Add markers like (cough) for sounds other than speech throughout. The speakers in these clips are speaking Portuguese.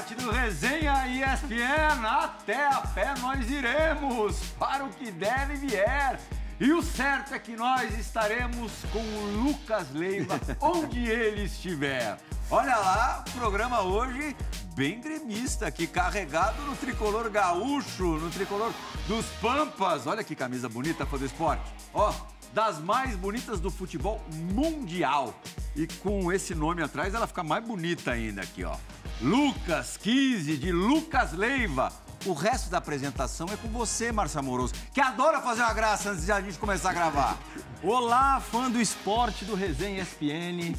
esporte, do Resenha ESPN, até a pé nós iremos, para o que deve vier. E o certo é que nós estaremos com o Lucas Leiva, (laughs) onde ele estiver. Olha lá, o programa hoje bem gremista aqui, carregado no tricolor gaúcho, no tricolor dos Pampas. Olha que camisa bonita, fã do esporte. Ó, das mais bonitas do futebol mundial. E com esse nome atrás, ela fica mais bonita ainda aqui, ó. Lucas 15, de Lucas Leiva. O resto da apresentação é com você, Márcio Amoroso, que adora fazer uma graça antes de a gente começar a gravar. Olá, fã do esporte do Resenha ESPN.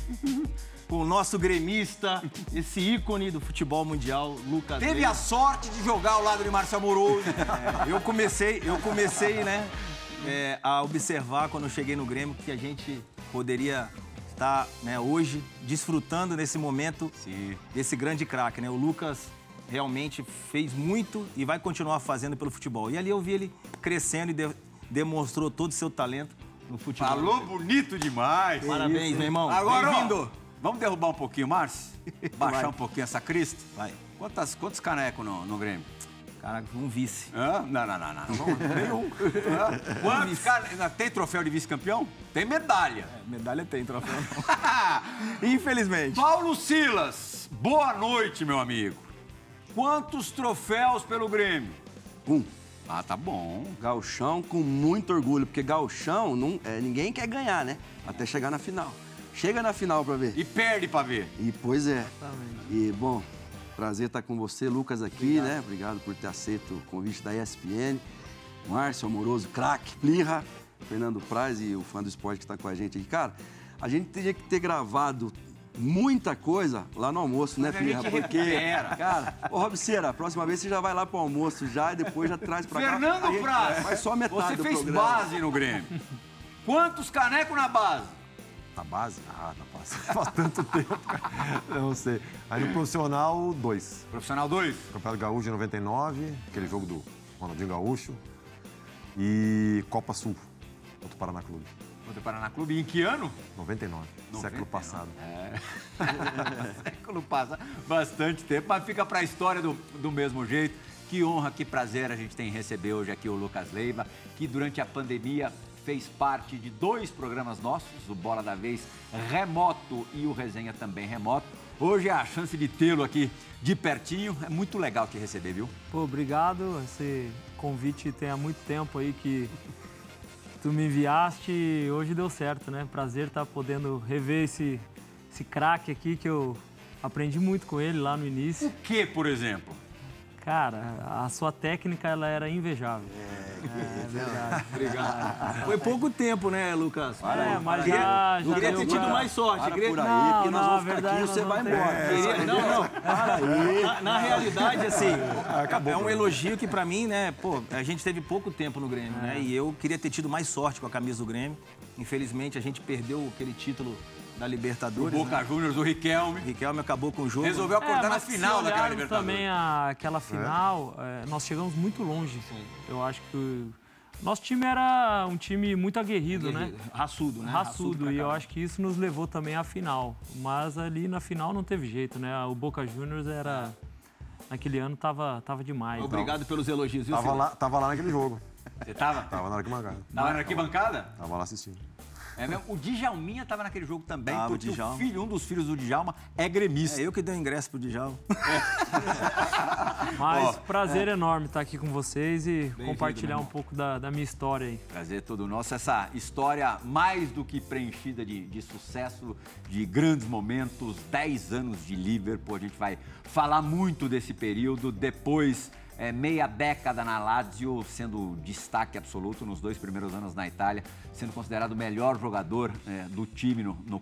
Com o nosso gremista, esse ícone do futebol mundial, Lucas Teve Leiva. a sorte de jogar ao lado de Márcio Amoroso. É, eu comecei, eu comecei, né, é, a observar quando eu cheguei no Grêmio que a gente poderia estar, né, hoje desfrutando nesse momento Sim. desse grande craque, né? O Lucas realmente fez muito e vai continuar fazendo pelo futebol. E ali eu vi ele crescendo e de- demonstrou todo o seu talento no futebol. Falou bonito demais. Parabéns, meu irmão. Agora, ó, vamos derrubar um pouquinho, Márcio? (laughs) Baixar Vai. um pouquinho essa crista? Vai. Quantas, quantos canecos no, no Grêmio? Caraca, um vice. Hã? Não, não, não, não. Vamos- Nenhum. Quantos cane- Tem troféu de vice-campeão? Tem medalha. Medalha tem, troféu. (laughs) Infelizmente. Paulo Silas, boa noite, meu amigo. Quantos troféus pelo Grêmio? Um. Ah, tá bom. Gauchão com muito orgulho, porque gauchão não, é, ninguém quer ganhar, né? Até chegar na final. Chega na final pra ver. E perde pra ver. E pois é. E bom, prazer estar com você, Lucas, aqui, né? Obrigado por ter aceito o convite da ESPN. Márcio Amoroso, craque, Plirra, Fernando Praz e o fã do esporte que está com a gente aqui. Cara, a gente teria que ter gravado muita coisa lá no almoço, né, Mas a Plirra? gente Porque, recupera. cara, ô Robiceira, a próxima vez você já vai lá pro almoço já e depois já traz pra cá. Fernando A gente Praz, Faz só metade você do fez programa. base no Grêmio. Quantos canecos na base? Na base? Ah, na base. (laughs) Faz tanto tempo, cara. Eu não sei. Aí no profissional, dois. Profissional 2? Campeonato Gaúcho de 99, aquele jogo do Ronaldinho Gaúcho. E Copa Sul, contra o Paraná Clube. Contra o Paraná Clube. Em que ano? 99, século passado. (laughs) Século passa bastante tempo, mas fica para a história do, do mesmo jeito. Que honra, que prazer a gente tem em receber hoje aqui o Lucas Leiva, que durante a pandemia fez parte de dois programas nossos, o Bola da Vez remoto e o Resenha também remoto. Hoje é a chance de tê-lo aqui de pertinho. É muito legal te receber, viu? Pô, obrigado. Esse convite tem há muito tempo aí que tu me enviaste e hoje deu certo, né? Prazer estar podendo rever esse, esse craque aqui que eu aprendi muito com ele lá no início. O que, por exemplo? Cara, a sua técnica ela era invejável. É, verdade. Obrigado. (laughs) Foi pouco tempo, né, Lucas? É, mas já, já Queria ter tido pra- mais sorte. Para queria- por aí, Não, porque nós não, vamos ficar verdade, aqui e você vai embora. Queria- Não, não. Para aí. Na, na realidade, assim, é um elogio que pra mim, né, pô, a gente teve pouco tempo no Grêmio, né? E eu queria ter tido mais sorte com a camisa do Grêmio. Infelizmente, a gente perdeu aquele título da O Libertadores. Boca né? Juniors, o Riquelme. O Riquelme acabou com o jogo. Resolveu acordar É, na final daquela Libertadores. também a- aquela final, é, nós chegamos muito longe. Eu acho que o nosso time era um time muito aguerrido, né? Raçudo, né? Raçudo, pra e eu acho que isso nos levou também à final. Mas ali na final não teve jeito, né? O Boca Juniors era. Naquele ano tava, tava demais. Obrigado pelos elogios, viu, Tava lá, tava lá naquele jogo. Você tava? Tava na arquibancada. Tava na arquibancada? Tava lá assistindo. É mesmo? O Djalminha tava naquele jogo também, o porque o Djalma. filho, um dos filhos do Djalma é gremista. É eu que dei o ingresso pro Djalma. (laughs) Mas prazer enorme estar aqui com vocês e compartilhar um pouco da, da minha história aí. Prazer todo nosso. Essa história mais do que preenchida de, de sucesso, de grandes momentos, 10 anos de Liverpool. A gente vai falar muito desse período. Depois, é, meia década na Lazio, sendo destaque absoluto nos dois primeiros anos na Itália, sendo considerado o melhor jogador é, do time no, no.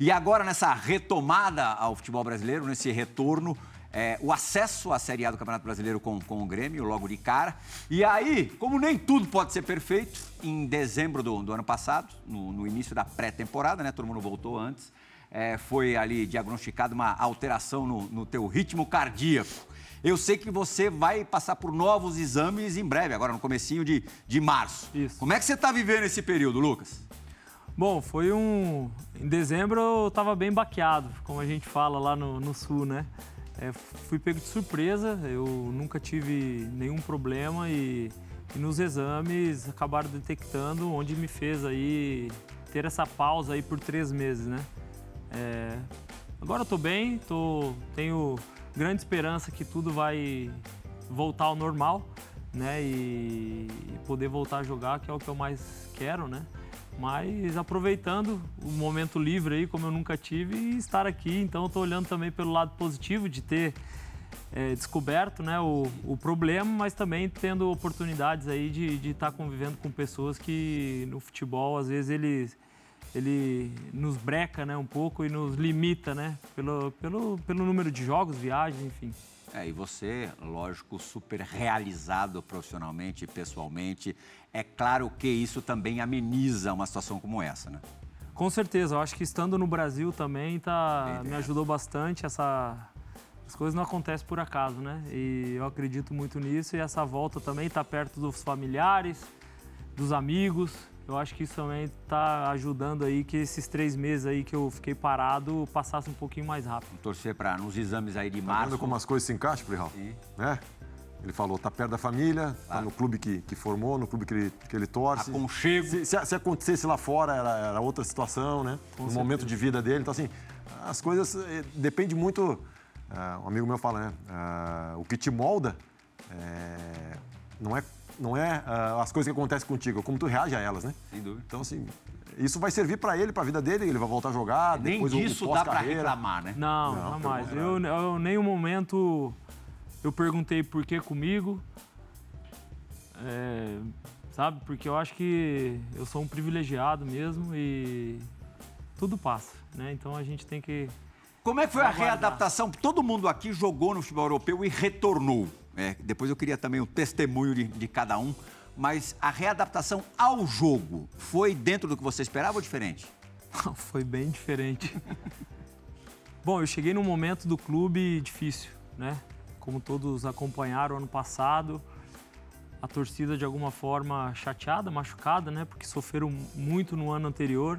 E agora, nessa retomada ao futebol brasileiro, nesse retorno, é, o acesso à Série A do Campeonato Brasileiro com, com o Grêmio, logo de cara. E aí, como nem tudo pode ser perfeito, em dezembro do, do ano passado, no, no início da pré-temporada, né? Todo mundo voltou antes. é, foi ali diagnosticada uma alteração no, no teu ritmo cardíaco. Eu sei que você vai passar por novos exames em breve, agora no comecinho de, de março. Isso. Como é que você está vivendo esse período, Lucas? Bom, foi um. Em dezembro eu tava bem baqueado, como a gente fala lá no, no sul, né? é, fui pego de surpresa, eu nunca tive nenhum problema e, e nos exames acabaram detectando, onde me fez aí ter essa pausa aí por três meses, né? É, agora eu tô bem, tô, tenho grande esperança que tudo vai voltar ao normal, né? E, poder voltar a jogar, que é o que eu mais quero, né? Mas aproveitando o momento livre aí, como eu nunca tive, e estar aqui. Então, estou olhando também pelo lado positivo de ter é, descoberto né, o, o, problema, mas também tendo oportunidades aí de estar tá convivendo com pessoas que no futebol, às vezes, ele, ele nos breca né, um pouco e nos limita né, pelo, pelo, pelo número de jogos, viagens, enfim. É, e você, lógico, super realizado profissionalmente e pessoalmente. É claro que isso também ameniza uma situação como essa, né? Com certeza, eu acho que estando no Brasil também tá, me ajudou bastante. Essa, as coisas não acontecem por acaso, né? E eu acredito muito nisso. E essa volta também tá perto dos familiares, dos amigos. Eu acho que isso também está ajudando aí que esses três meses aí que eu fiquei parado passasse um pouquinho mais rápido. Vamos torcer para nos exames aí de tá março. Vendo como as coisas se encaixam, Plihal? Sim. Né? Ele falou, tá perto da família, tá claro. tá no clube que, que formou, no clube que ele, que ele torce. Aconchego. Se, se, se acontecesse lá fora, era, era outra situação, né? Com no certeza. momento de vida dele. Então, assim, as coisas eh, depende muito. Uh, um amigo meu fala, né? Uh, o que te molda é, não é não é uh, as coisas que acontecem contigo, é como tu reage a elas, né? Sem dúvida. Então, assim, isso vai servir para ele, para a vida dele, ele vai voltar a jogar. Nem depois disso o, dá para reclamar, né? Não, não jamais. Eu, eu, nenhum momento eu perguntei por que comigo. É, sabe? Porque eu acho que eu sou um privilegiado mesmo e tudo passa, né? Então a gente tem que. Como é que foi a readaptação? Todo mundo aqui jogou no futebol europeu e retornou. É, depois eu queria também o testemunho de, de cada um. Mas a readaptação ao jogo foi dentro do que você esperava ou diferente? (laughs) foi bem diferente. (laughs) Bom, eu cheguei num momento do clube difícil, né? Como todos acompanharam ano passado, a torcida de alguma forma chateada, machucada, né? Porque sofreram muito no ano anterior.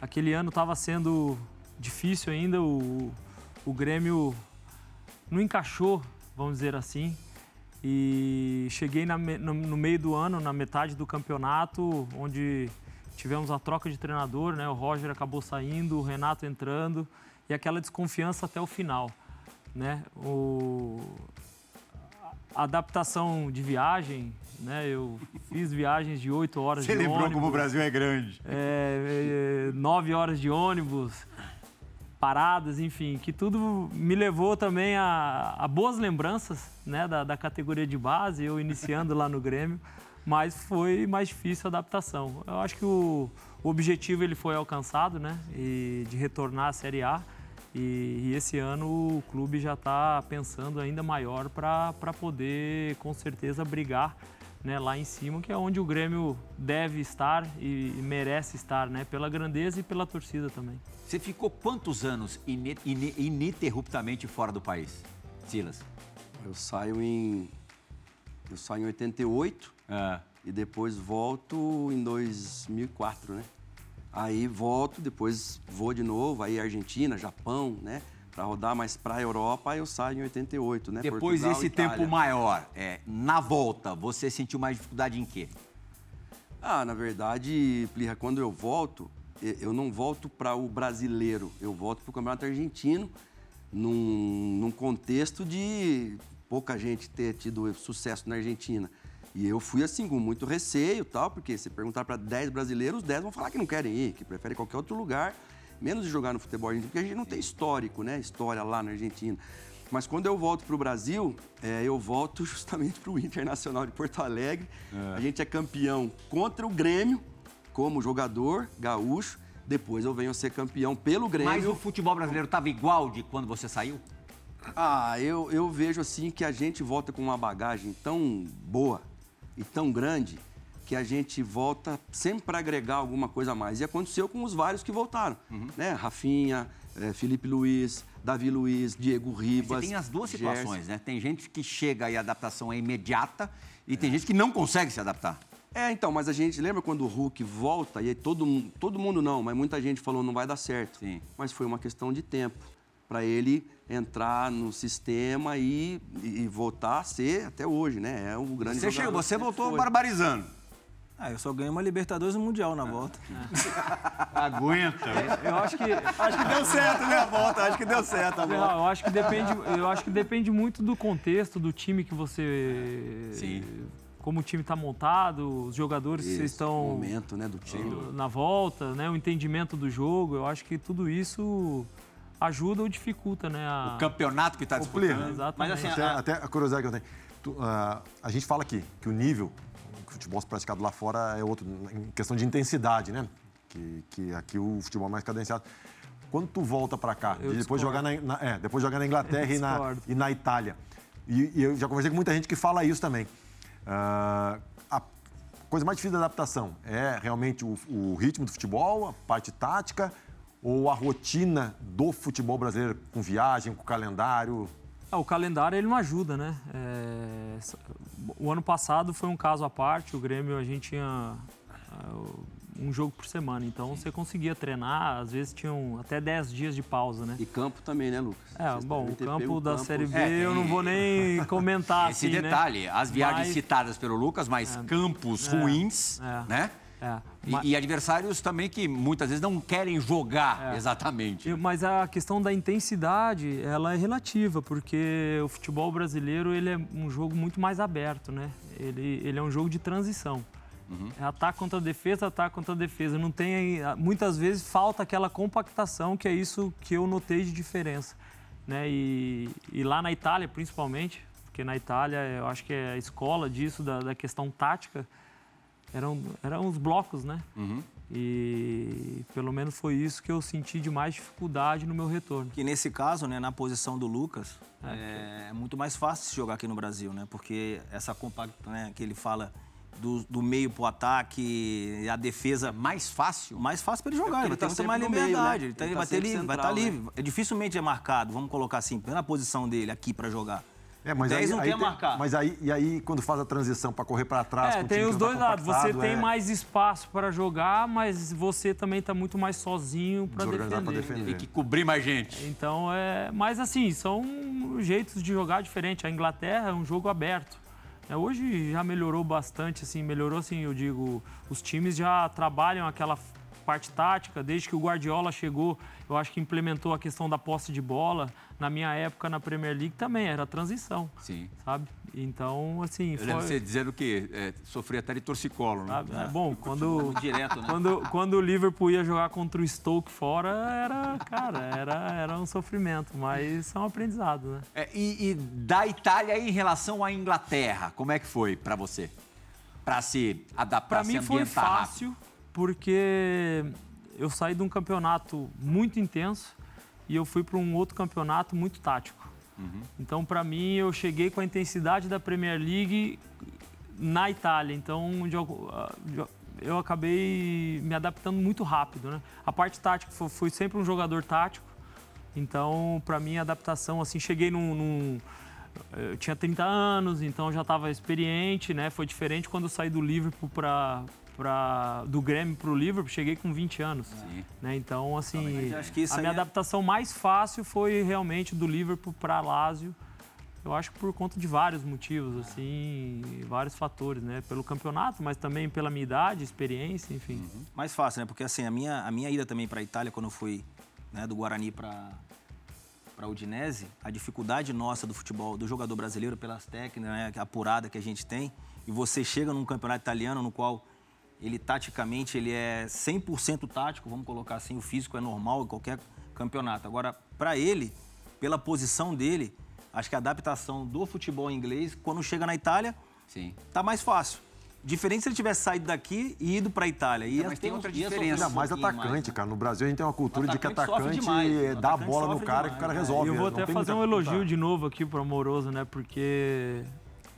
Aquele ano estava sendo difícil ainda, o, o Grêmio não encaixou vamos dizer assim. E cheguei na, no, no, meio do ano, na metade do campeonato, onde tivemos a troca de treinador, né? O Roger acabou saindo, o Renato entrando e aquela desconfiança até o final, né? O a adaptação de viagem, né? Eu fiz viagens de oito horas Você de ônibus. Você lembrou como o Brasil é grande. É, é, nove horas de ônibus paradas, enfim, que tudo me levou também a, a boas lembranças né, da, da, categoria de base, eu iniciando lá no Grêmio, mas foi mais difícil a adaptação. Eu acho que o, o objetivo ele foi alcançado, né, e de retornar à Série A. E, e esse ano o clube já está pensando ainda maior para poder, com certeza, brigar né, lá em cima, que é onde o Grêmio deve estar e, e merece estar, né, pela grandeza e pela torcida também. Você ficou quantos anos ininterruptamente fora do país, Silas? Eu saio em eu saio em 88 ah. e depois volto em 2004, né? Aí volto, depois vou de novo, aí Argentina, Japão, né? Para rodar mais para a Europa, eu saio em 88, né? Depois Portugal, esse Itália. tempo maior, é, na volta, você sentiu mais dificuldade em quê? Ah, na verdade, Plirra, quando eu volto, eu não volto para o brasileiro, eu volto para o Campeonato Argentino, num, num contexto de pouca gente ter tido sucesso na Argentina. E eu fui assim, com muito receio tal, porque se perguntar para 10 brasileiros, 10 vão falar que não querem ir, que preferem qualquer outro lugar menos de jogar no futebol argentino, porque a gente não tem histórico, né? História lá na Argentina. Mas quando eu volto para o Brasil, é, eu volto (laughs) justamente para o Internacional de Porto Alegre. É. A gente é campeão contra o Grêmio, como jogador gaúcho. Depois eu venho a ser campeão pelo Grêmio. Mas o futebol brasileiro estava igual de quando você saiu? Ah, eu, eu vejo assim que a gente volta com uma bagagem tão boa e tão grande que a gente volta sempre para agregar alguma coisa a mais. E aconteceu com os vários que voltaram, uhum. né? Rafinha, é, Felipe Luiz, Davi Luiz, Diego Ribas. Você tem as duas situações, né? Tem gente que chega e a adaptação é imediata e é. tem gente que não consegue se adaptar. É, então, mas a gente lembra quando o Hulk volta e aí todo, todo mundo não, mas muita gente falou não vai dar certo. Sim. Mas foi uma questão de tempo para ele entrar no sistema e, e voltar a ser até hoje, né? É um grande Você chegou, você voltou foi. barbarizando. Ah, eu só ganhei uma Libertadores e um Mundial na volta. (laughs) Aguenta. Eu acho que Acho que deu certo, né, a volta? Acho que deu certo a Não, volta. eu acho que depende, eu acho que depende muito do contexto, do time que você. Sim. Como o time está montado, os jogadores que vocês estão momento, né, do time. na volta, né, o entendimento do jogo. Eu acho que tudo isso ajuda ou dificulta, né? A... O campeonato que está disputando. Exatamente. Mas assim, Até, a- até a curiosidade que eu tenho. Tu, ah, a gente fala aqui que o nível o futebol se praticado lá fora é outro, em questão de intensidade, né? Que, que aqui o futebol é mais cadenciado. Quando tu volta para cá, Eu de depois discordo. jogar na, na- é, depois jogar na Inglaterra e na, e na Itália. E, e eu já conversei com muita gente que fala isso também. Ah, a coisa mais difícil da adaptação é realmente o, o ritmo do futebol, a parte tática ou a rotina do futebol brasileiro com viagem, com calendário? Ah, o calendário ele não ajuda, né? É, O ano passado foi um caso à parte. O Grêmio a gente tinha ah, um jogo por semana, então você conseguia treinar. Às vezes tinham até 10 dias de pausa, né? E campo também, né, Lucas? É, Vocês bom, o campo da campo- Série B É, eu não vou nem (laughs) comentar Esse assim, detalhe, as viagens Mas- citadas pelo Lucas, mas campos ruins, é. né? É, E, ma- e adversários também que muitas vezes não querem jogar É. exatamente. Mas a questão da intensidade, ela é relativa, porque o futebol brasileiro ele é um jogo muito mais aberto, né? Ele, ele é um jogo de transição. É ataque contra defesa, ataque contra defesa. Não tem, muitas vezes falta aquela compactação, que é isso que eu notei de diferença, né? E, e lá na Itália, principalmente, porque na Itália eu acho que é a escola disso da, da questão tática, eram, eram os blocos, né? E pelo menos foi isso que eu senti de mais dificuldade no meu retorno. Que nesse caso, né, na posição do Lucas, é, é muito mais fácil se jogar aqui no Brasil, né? Porque essa compacta, né, que ele fala do, do meio pro ataque, a defesa Mais fácil. mais fácil para ele jogar, porque ele ele vai tá ter mais meio, liberdade, né? ele, tá- Ele ele tá vai ter sempre livre, vai estar né? livre. É dificilmente é marcado, vamos colocar assim, na posição dele aqui para jogar. É, mas 10 aí, não aí tem a marcar. Mas aí, e aí, quando faz a transição para correr para trás, com É, o tem time os dois tá lados. Você tem é mais espaço para jogar, mas você também está muito mais sozinho para defender. defender. Tem que cobrir mais gente. Então é, mas assim são jeitos de jogar diferente. A Inglaterra é um jogo aberto. É, hoje já melhorou bastante, assim, melhorou assim, eu digo, os times já trabalham aquela parte tática, desde que o Guardiola chegou, eu acho que implementou a questão da posse de bola. Na minha época na Premier League também era transição, Sim. sabe? Então, assim, Eu foi, lembro você dizendo que é, sofria até de torcicolo, né? sabe? É bom, (laughs) quando Direto, né? quando, quando o Liverpool ia jogar contra o Stoke fora, era, cara, era, era um sofrimento, mas é um aprendizado, né? É, e, e da Itália em relação à Inglaterra, como é que foi pra você? Pra se adaptar, Pra se mim foi ambientar rápido? Porque eu saí de um campeonato muito intenso e eu fui para um outro campeonato muito tático. Uhum. Então, para mim, eu cheguei com a intensidade da Premier League na Itália. Então, ah, eu acabei me adaptando muito rápido, né? A parte tática, fui- fui sempre um jogador tático. Então, para mim, a adaptação, assim, cheguei num, num- eu tinha 30 anos, então já estava experiente, né? Foi diferente quando eu saí do Liverpool para para do Grêmio para o Liverpool, cheguei com 20 anos, né? Então, assim, a minha é- adaptação mais fácil foi realmente do Liverpool para Lazio. Eu acho que por conta de vários motivos, assim, vários fatores, né? Pelo campeonato, mas também pela minha idade, experiência, enfim. Mais fácil, né? Porque assim, a minha, a minha ida também para a Itália, quando eu fui né, do Guarani para para Udinese, a dificuldade nossa do futebol, do jogador brasileiro, pelas técnicas, né, apurada que a gente tem, e você chega num campeonato italiano no qual ele taticamente ele é 100% tático, vamos colocar assim, o físico é normal em qualquer campeonato. Agora, para ele, pela posição dele, acho que a adaptação do futebol inglês, quando chega na Itália, Sim. tá mais fácil. Diferente se ele tivesse saído daqui e ido pra Itália. Ia mas tem outra diferença. Ainda mais atacante, mais, né? cara. No Brasil a gente tem uma cultura de que atacante demais. O dá a bola no cara que o demais, cara né? resolve. E eu vou até fazer um elogio de novo aqui pro Amoroso, né? Porque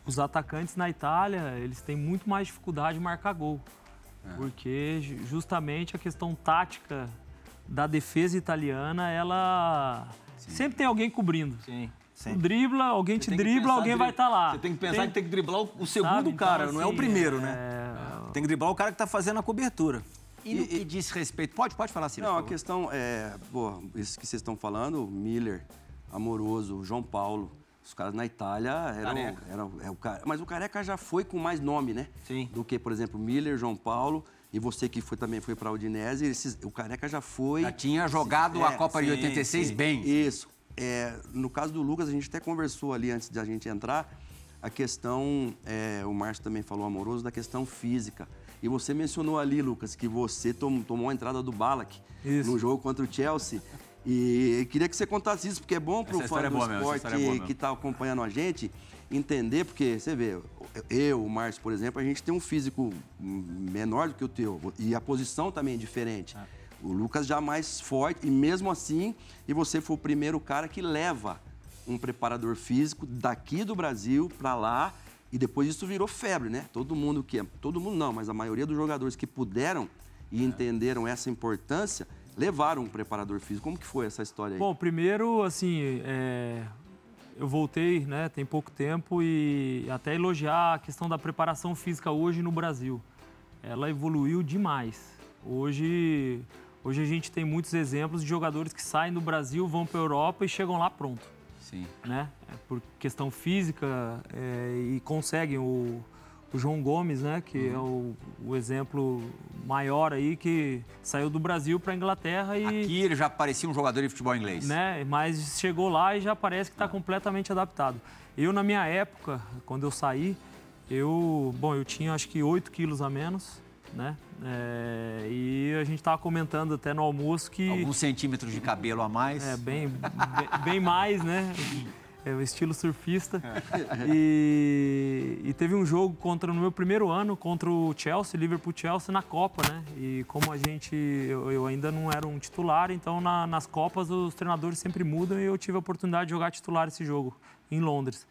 os atacantes na Itália, eles têm muito mais dificuldade de marcar gol. Porque ju- justamente a questão tática da defesa italiana, ela sempre tem alguém cobrindo. Sim, sim. dribla, alguém te dribla, alguém vai estar lá. Você tem que pensar que tem que driblar o- o segundo sabe? Então, cara, não é o assim, primeiro, né? é, Tem que driblar o cara que tá fazendo a cobertura. E no que diz respeito... Pode, pode falar, Ciro, Não, por a questão é, pô, isso que vocês estão falando, o Miller, Amoroso, João Paulo. Os caras na Itália eram. Careca. eram é, o mas o Careca já foi com mais nome, né? Sim. Do que, por exemplo, Miller, João Paulo. E você que foi, também foi para a Udinese, esses- o Careca já foi. Já tinha jogado a É, Copa de sim, 86 sim. bem. Isso. É, no caso do Lucas, a gente até conversou ali antes de a gente entrar, a questão, é, o Márcio também falou amoroso, da questão física. E você mencionou ali, Lucas, que você tom- tomou a entrada do Balak Isso. no jogo contra o Chelsea. E queria que você contasse isso, porque é bom para o Essa fã é do boa esporte é que está acompanhando a gente entender, porque você vê, eu, o Márcio, por exemplo, a gente tem um físico menor do que o teu e a posição também é diferente. O Lucas já mais forte e mesmo assim, e você foi o primeiro cara que leva um preparador físico daqui do Brasil para lá e depois isso virou febre, né? Todo mundo que todo mundo não, mas a maioria dos jogadores que puderam e entenderam essa importância levaram um preparador físico. Como que foi essa história aí? Bom, primeiro, assim, é, eu voltei, né, tem pouco tempo e até elogiar a questão da preparação física hoje no Brasil. Ela evoluiu demais. Hoje, hoje a gente tem muitos exemplos de jogadores que saem do Brasil, vão para a Europa e chegam lá pronto, Sim. né? É Por questão física é, e conseguem o, o João Gomes, né, que é o, o exemplo maior aí que saiu do Brasil para a Inglaterra e Aqui ele já parecia um jogador de futebol inglês. né? Mas chegou lá e já parece que está completamente adaptado. Eu, na minha época, quando eu saí, eu, bom, eu tinha acho que 8 quilos a menos, né? É, e a gente estava comentando até no almoço que Alguns centímetros de cabelo a mais. é bem, bem, bem mais, né? (laughs) É o estilo surfista. (laughs) E, e teve um jogo contra no meu primeiro ano contra o Chelsea, Liverpool Chelsea na Copa, né? E como a gente eu, eu ainda não era um titular, então na- nas Copas os treinadores sempre mudam e eu tive a oportunidade de jogar titular esse jogo em Londres.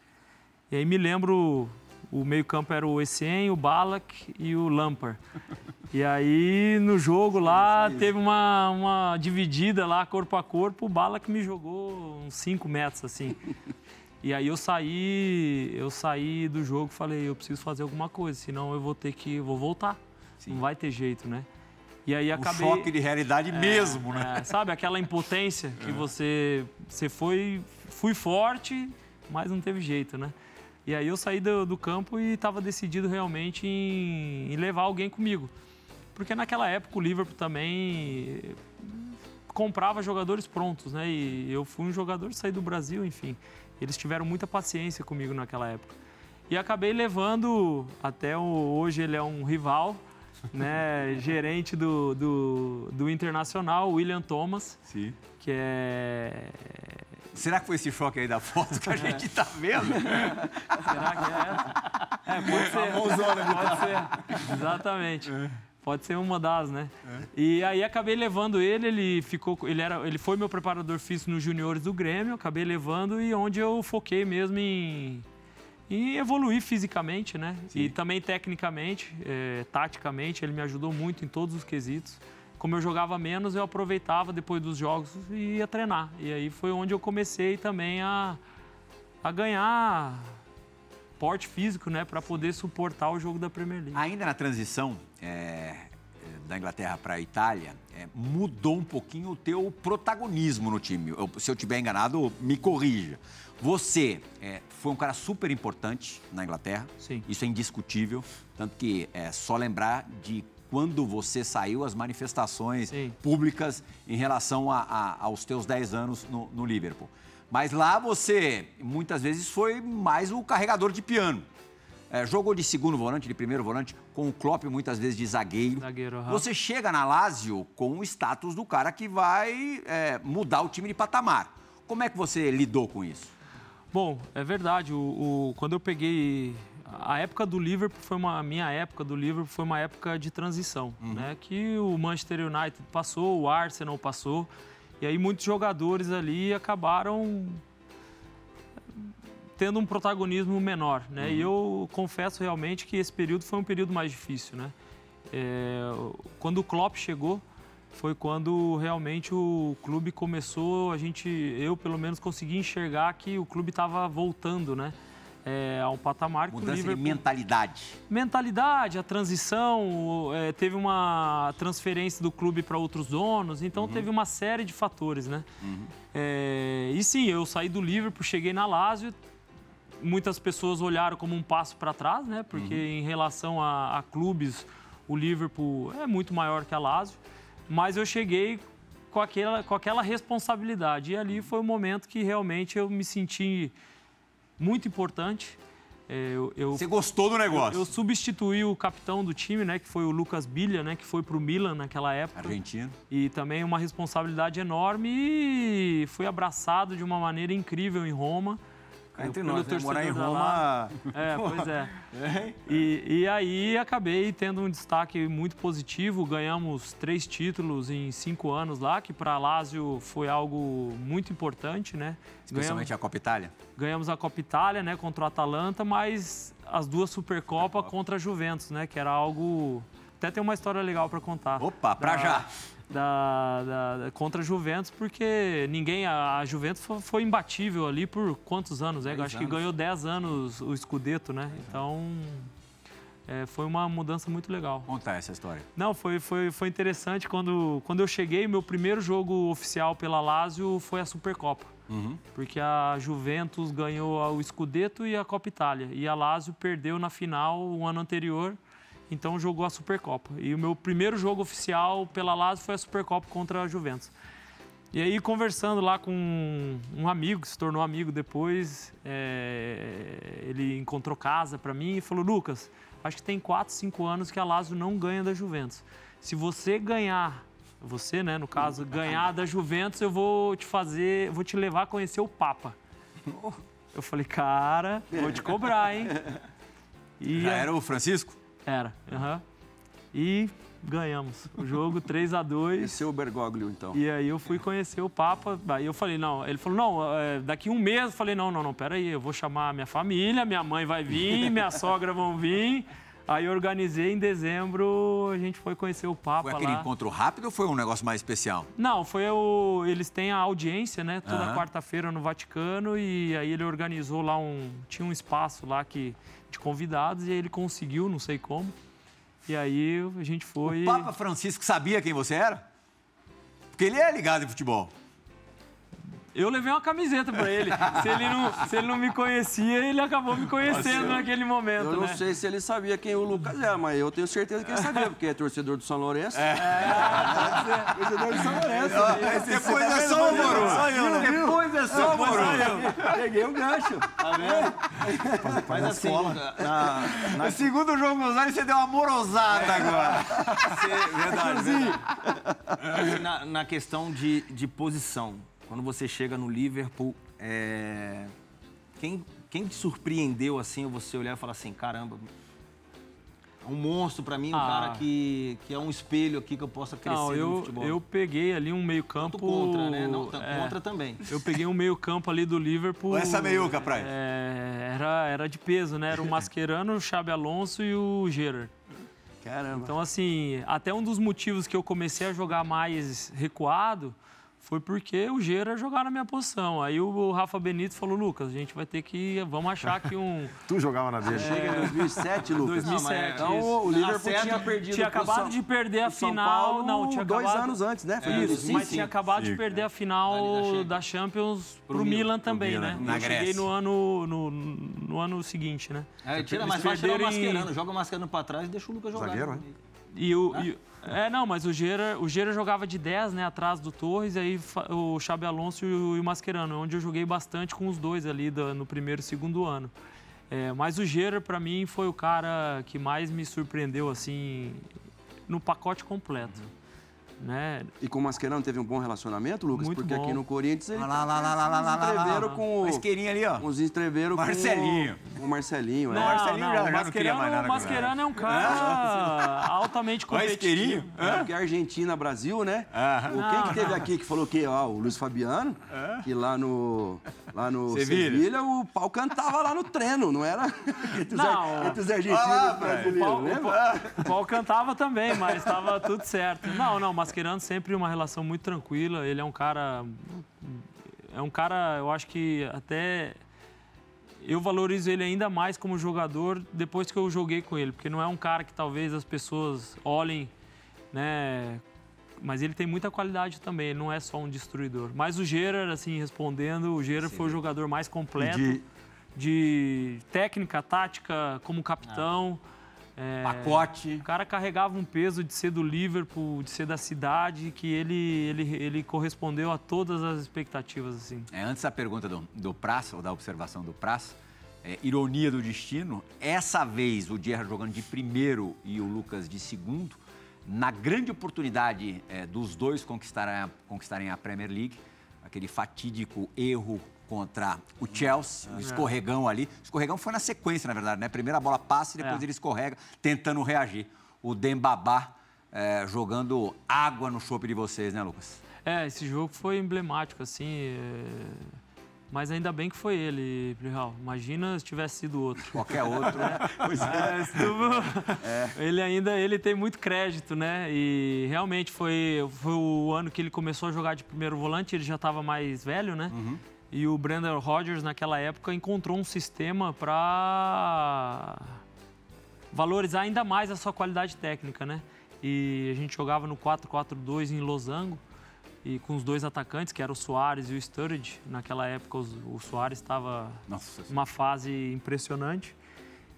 E aí me lembro o meio-campo era o Essien, o Balak e o Lampard. (laughs) E aí, no jogo lá, teve uma, uma dividida lá, corpo a corpo, o Balak me jogou uns 5 metros, assim. (laughs) E aí eu saí, eu saí do jogo e falei, eu preciso fazer alguma coisa, senão eu vou ter que, vou voltar. Não vai ter jeito, né? E aí acabei... choque de realidade mesmo, né? É, sabe, aquela impotência que você, você foi, fui forte, mas não teve jeito, né? E aí eu saí do, do campo e estava decidido realmente em, em levar alguém comigo. Porque naquela época o Liverpool também comprava jogadores prontos, né? E eu fui um jogador, saí do Brasil, enfim. Eles tiveram muita paciência comigo naquela época. E acabei levando, até o- hoje ele é um rival, né? (laughs) Gerente do, do, do Internacional, William Thomas, Sim. que é. Será que foi esse choque aí da foto que a gente tá vendo? (laughs) Será que é essa? É, pode (laughs) ser. Pode ser. Exatamente. Pode ser uma das, né? E aí acabei levando ele, ele ficou, ele era, ele foi meu preparador físico nos juniores do Grêmio, acabei levando e onde eu foquei mesmo em, em evoluir fisicamente, né? E também tecnicamente, eh, taticamente, ele me ajudou muito em todos os quesitos. Como eu jogava menos, eu aproveitava depois dos jogos e ia treinar. E aí foi onde eu comecei também a, a ganhar porte físico, né, para poder suportar o jogo da Premier League. Ainda na transição é, da Inglaterra para a Itália, é, mudou um pouquinho o teu protagonismo no time. Eu- se eu estiver enganado, me corrija. Você é, foi um cara super importante na Inglaterra. Sim. Isso é indiscutível. Tanto que é só lembrar de quando você saiu, as manifestações Sim. públicas em relação a- a- aos teus 10 anos no, no Liverpool. Mas lá você, muitas vezes, foi mais o carregador de piano. É, jogou de segundo volante, de primeiro volante, com o Klopp muitas vezes de zagueiro. Zagueiro, aham. Você chega na Lazio com o status do cara que vai é, mudar o time de patamar. Como é que você lidou com isso? Bom, é verdade. O, o- quando eu peguei a época do Liverpool foi uma a minha época do Liverpool foi uma época de transição, né? Que o Manchester United passou, o Arsenal passou e aí muitos jogadores ali acabaram tendo um protagonismo menor, né? E eu confesso realmente que esse período foi um período mais difícil, né? É, quando o Klopp chegou, foi quando realmente o clube começou, a gente, eu pelo menos consegui enxergar que o clube estava voltando, né? é, a um patamar que o Mudança de Liverpool... mentalidade. mentalidade, a transição, é, teve uma transferência do clube para outros donos, então teve uma série de fatores, né? É, e sim, eu saí do Liverpool, cheguei na Lazio, muitas pessoas olharam como um passo para trás, né? Porque em relação a, a clubes, o Liverpool é muito maior que a Lazio, mas eu cheguei com aquela, com aquela responsabilidade. E ali foi o momento que realmente eu me senti muito importante. É, Eu, eu Você gostou do negócio? eu substituí o capitão do time, né, que foi o Lucas Bilha, né, que foi para o Milan naquela época. Argentino. E também uma responsabilidade enorme e fui abraçado de uma maneira incrível em Roma. Entre nós, né? Morar em. Roma. (laughs) É, pois é. E, e aí acabei tendo um destaque muito positivo. Ganhamos três títulos em cinco anos lá, que para Lazio foi algo muito importante, né? Especialmente a Copa Itália. Ganhamos a Copa Itália, né, contra o Atalanta, mas as duas Supercopa contra a Juventus, né, que era algo até tem uma história legal para contar. Opa, pra Da- já. Da, da- da- contra a Juventus, porque ninguém. A, a Juventus foi, foi imbatível ali por quantos anos? É? Eu acho que ganhou 10 anos o Scudetto, né? Então. é, foi uma mudança muito legal. Conta essa história. Não, foi, foi, foi interessante. Quando, quando eu cheguei, meu primeiro jogo oficial pela Lazio foi a Supercopa. Porque a Juventus ganhou o Scudetto e a Copa Itália. E a Lazio perdeu na final o ano anterior, então jogou a Supercopa. E o meu primeiro jogo oficial pela Lazio foi a Supercopa contra a Juventus. E aí, conversando lá com um amigo, que se tornou amigo depois, é, ele encontrou casa para mim e falou: Lucas, acho que tem 4, 5 anos que a Lazio não ganha da Juventus. Se você ganhar, você, né, no caso, ganhar da Juventus, eu vou te fazer, vou te levar a conhecer o Papa. Eu falei, cara, vou te cobrar, hein? (laughs) E Já era o Francisco? Era, aham. E ganhamos o jogo (laughs) 3 a 2 Esse é o Bergoglio, então. e aí eu fui conhecer o Papa, aí eu falei, não, ele falou, não, é, daqui um mês, eu falei, não, não, não, peraí, eu vou chamar minha família, minha mãe vai vir, (laughs) minha sogra vão vir. Aí organizei em dezembro, a gente foi conhecer o Papa Foi aquele lá. encontro rápido ou foi um negócio mais especial? Não, foi o. Eles têm a audiência, né? Toda Aham. quarta-feira no Vaticano e aí ele organizou lá um. Tinha um espaço lá que, de convidados e ele conseguiu, não sei como. E aí a gente foi. O Papa Francisco sabia quem você era? Porque ele é ligado em futebol. Eu levei uma camiseta pra ele. se, ele não, se ele não me conhecia, ele acabou me conhecendo naquele momento, Eu não né? sei se ele sabia quem o Lucas era, mas eu tenho certeza que ele sabia, porque é torcedor do São Lourenço. É, torcedor do São Lourenço. Depois é só amoroso. Depois é só amoroso. Peguei o gancho. Mas assim, na, na, No segundo jogo Osório, você deu uma amorosada agora. verdade, verdade. Assim, na, na questão de, de posição, quando você chega no Liverpool, é, quem, quem te surpreendeu assim, ou você olhar e falar assim, caramba, é um monstro pra mim, um Ah. cara que, que é um espelho aqui que eu possa crescer Não, no eu, futebol. eu peguei ali um meio-campo. Tanto contra, né? Não, tan- é, Contra também. Eu peguei um meio-campo ali do Liverpool. Essa meiuca, Praia. É, era, era de peso, né? Era o (laughs) Mascherano, o Xabi Alonso e o Gerrard. Caramba. Então, assim, até um dos motivos que eu comecei a jogar mais recuado foi porque o Gerrard jogar na minha posição. Aí o Rafa Benito falou, Lucas, a gente vai ter que... Vamos achar aqui um... (laughs) Tu jogava na dele. Chega em 2007, Lucas. 2007, Então isso. o Liverpool tinha perdido Tinha pro acabado São- de perder a pro São final... Paulo não, tinha dois acabado... anos antes, né? Foi É, Isso, sim, mas sim. tinha acabado de perder a final da Champions pro, Pro Milan, Milan, também, Milan, né? na eu cheguei Grécia. no ano, no, no ano seguinte, né? É, tira mais fácil tirar o Mascherano. Joga o Mascherano pra trás e deixa o Lucas jogar. Zagueiro, né? E o, e- é, não, mas o Gera, o Gera jogava de 10, né, atrás do Torres, e aí o Xabi Alonso e o, Mascherano, onde eu joguei bastante com os dois ali no primeiro e segundo ano. É, mas o Gera, para mim, foi o cara que mais me surpreendeu, assim, no pacote completo. Né? E com o Mascherano teve um bom relacionamento, Lucas? Muito porque bom. aqui no Corinthians eles lá, lá, lá, lá, lá, lá, lá, com o isqueirinho ali, ó. Os estreveram Marcelinho. com o Marcelinho. É. Não, é. Marcelinho não, já, o Mascherano, já não o Mascherano é um cara (laughs) altamente competitivo. O é, porque é Argentina, Brasil, né? Ah. O, quem que teve aqui que falou que ó, o Luiz Fabiano, ah. que lá no lá no Sevilha. Sevilha. o pau cantava lá no treino, não era? (laughs) entre, os, não. Argentinos e o né? pau, o, pau, cantava também, mas estava tudo certo. Não, não, mas Mascherano sempre uma relação muito tranquila. Ele é um cara. É um cara, eu acho que até. eu valorizo ele ainda mais como jogador depois que eu joguei com ele, porque não é um cara que talvez as pessoas olhem, né? Mas ele tem muita qualidade também, ele não é só um destruidor. Mas o Gerard, assim, respondendo, o Gerard foi o jogador mais completo de- de técnica, tática, como capitão. É, Pacote. o cara carregava um peso de ser do Liverpool, de ser da cidade, que ele, ele, ele correspondeu a todas as expectativas, assim. É, antes da pergunta do, do Praça, ou da observação do Praça, é, ironia do destino, essa vez o Gerrard jogando de primeiro e o Lucas de segundo, na grande oportunidade é, dos dois conquistarem a, conquistarem a Premier League, aquele fatídico erro contra o Chelsea, o escorregão ali. O escorregão foi na sequência, na verdade, né? Primeiro a bola passa e depois É. ele escorrega, tentando reagir. O Dembabá é, jogando água no chope de vocês, né, Lucas? É, esse jogo foi emblemático, assim. é, Mas ainda bem que foi ele, Plihal. Imagina se tivesse sido outro. Qualquer outro, né? (laughs) Pois É, se tu- Ele ainda ele tem muito crédito, né? E realmente foi, foi o ano que ele começou a jogar de primeiro volante, ele já estava mais velho, né? E o Brandon Rodgers, naquela época, encontrou um sistema para valorizar ainda mais a sua qualidade técnica, né? E a gente jogava no 4-4-2 em losango e com os dois atacantes, que eram o Soares e o Sturridge. Naquela época, os- o Soares estava Nossa uma fase impressionante.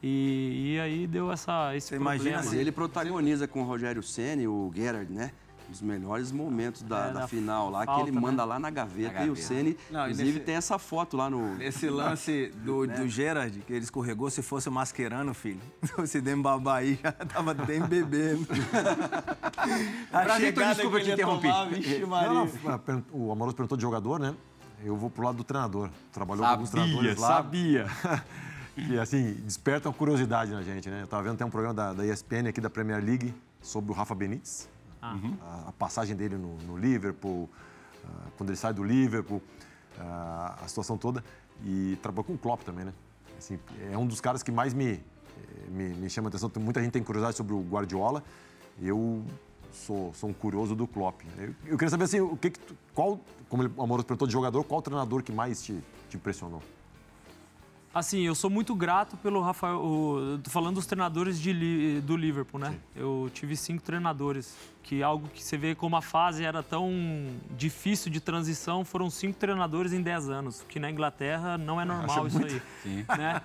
E, e aí deu essa, esse Você imagina problema. Mas ele protagoniza com o Rogério Ceni o Gerard, né? Os melhores momentos da, É, da da final lá, falta, que ele manda né? lá na gaveta, Na e o gaveta. Ceni, e inclusive, nesse- tem essa foto lá no... Esse (laughs) lance do, do Gerard, que ele escorregou, se fosse o Mascherano, filho, (laughs) se Dembabá aí já tava bem bebendo. (laughs) A Brasil, desculpa, eu te que ele ia interrompi. tomar, vixe, Maria. Não, não, a per- o Amoroso perguntou de jogador, né? Eu vou pro lado do treinador. Trabalhou com alguns Sabia, treinadores lá. sabia. que assim, despertam curiosidade na gente, né? Eu tava vendo tem um programa da, da ESPN aqui da Premier League sobre o Rafa Benítez. Ah. A, a passagem dele no, no Liverpool, ah, quando ele sai do Liverpool, ah, a situação toda. E trabalhou com o Klopp também, né? Assim, é um dos caras que mais me, eh, me, me chama a atenção. Muita gente tem curiosidade sobre o Guardiola. Eu sou, sou um curioso do Klopp. Eu, eu queria saber assim, o que, que tu- qual, como o Amoroso perguntou de jogador, qual treinador que mais te, te impressionou? Assim, eu sou muito grato pelo Rafael. o- Tô falando dos treinadores de, do Liverpool, né? Eu tive cinco treinadores. Que algo que você vê como a fase era tão difícil de transição, foram cinco treinadores em dez anos. Que na Inglaterra não é normal isso aí. Sim. né?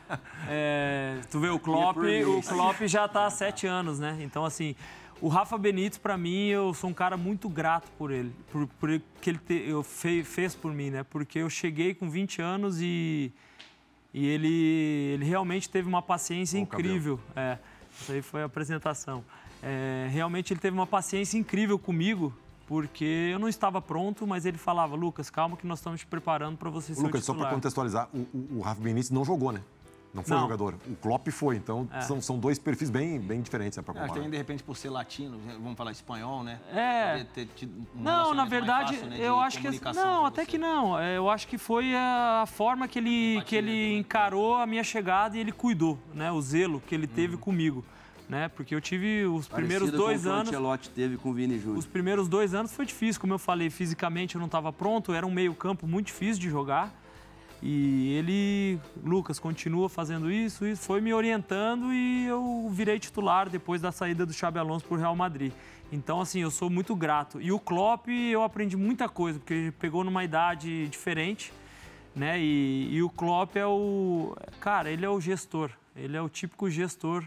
É, tu vê o Klopp, por o. Klopp já está há sete anos, né? Então, assim, o Rafa Benítez, para mim, eu sou um cara muito grato por ele, por, por ele- que ele te- eu fe- fez por mim, né? Porque eu cheguei com 20 anos e, e ele, ele realmente teve uma paciência Bom incrível. É, isso aí foi a apresentação. É, realmente ele teve uma paciência incrível comigo, porque eu não estava pronto, mas ele falava, Lucas, calma que nós estamos te preparando para você ser o Lucas, só para titular." contextualizar, o, o, o Rafa Benítez não jogou, né? Não foi Não. jogador. O Klopp foi, então É. são, são dois perfis bem, bem diferentes né, para Acho que comparar. também, de repente, por ser latino, né, vamos falar espanhol, né? É. Ter tido um Não, na verdade, fácil, né, eu acho que não, até você. que não. É, Eu acho que foi a forma que ele que ele encarou a minha chegada e ele cuidou, né? O zelo que ele teve comigo, né? Porque eu tive os primeiros Parecido dois com o que anos. O Ancelotti teve com o Vini Júnior. Os primeiros dois anos foi difícil, como eu falei, fisicamente eu não estava pronto, era um meio-campo muito difícil de jogar. E ele, Lucas, continua fazendo isso e foi me orientando e eu virei titular depois da saída do Xabi Alonso para o Real Madrid. Então, assim, eu sou muito grato. E o Klopp, eu aprendi muita coisa, porque ele pegou numa idade diferente, né? E, e o Klopp é o... Cara, ele é o gestor. Ele é o típico gestor,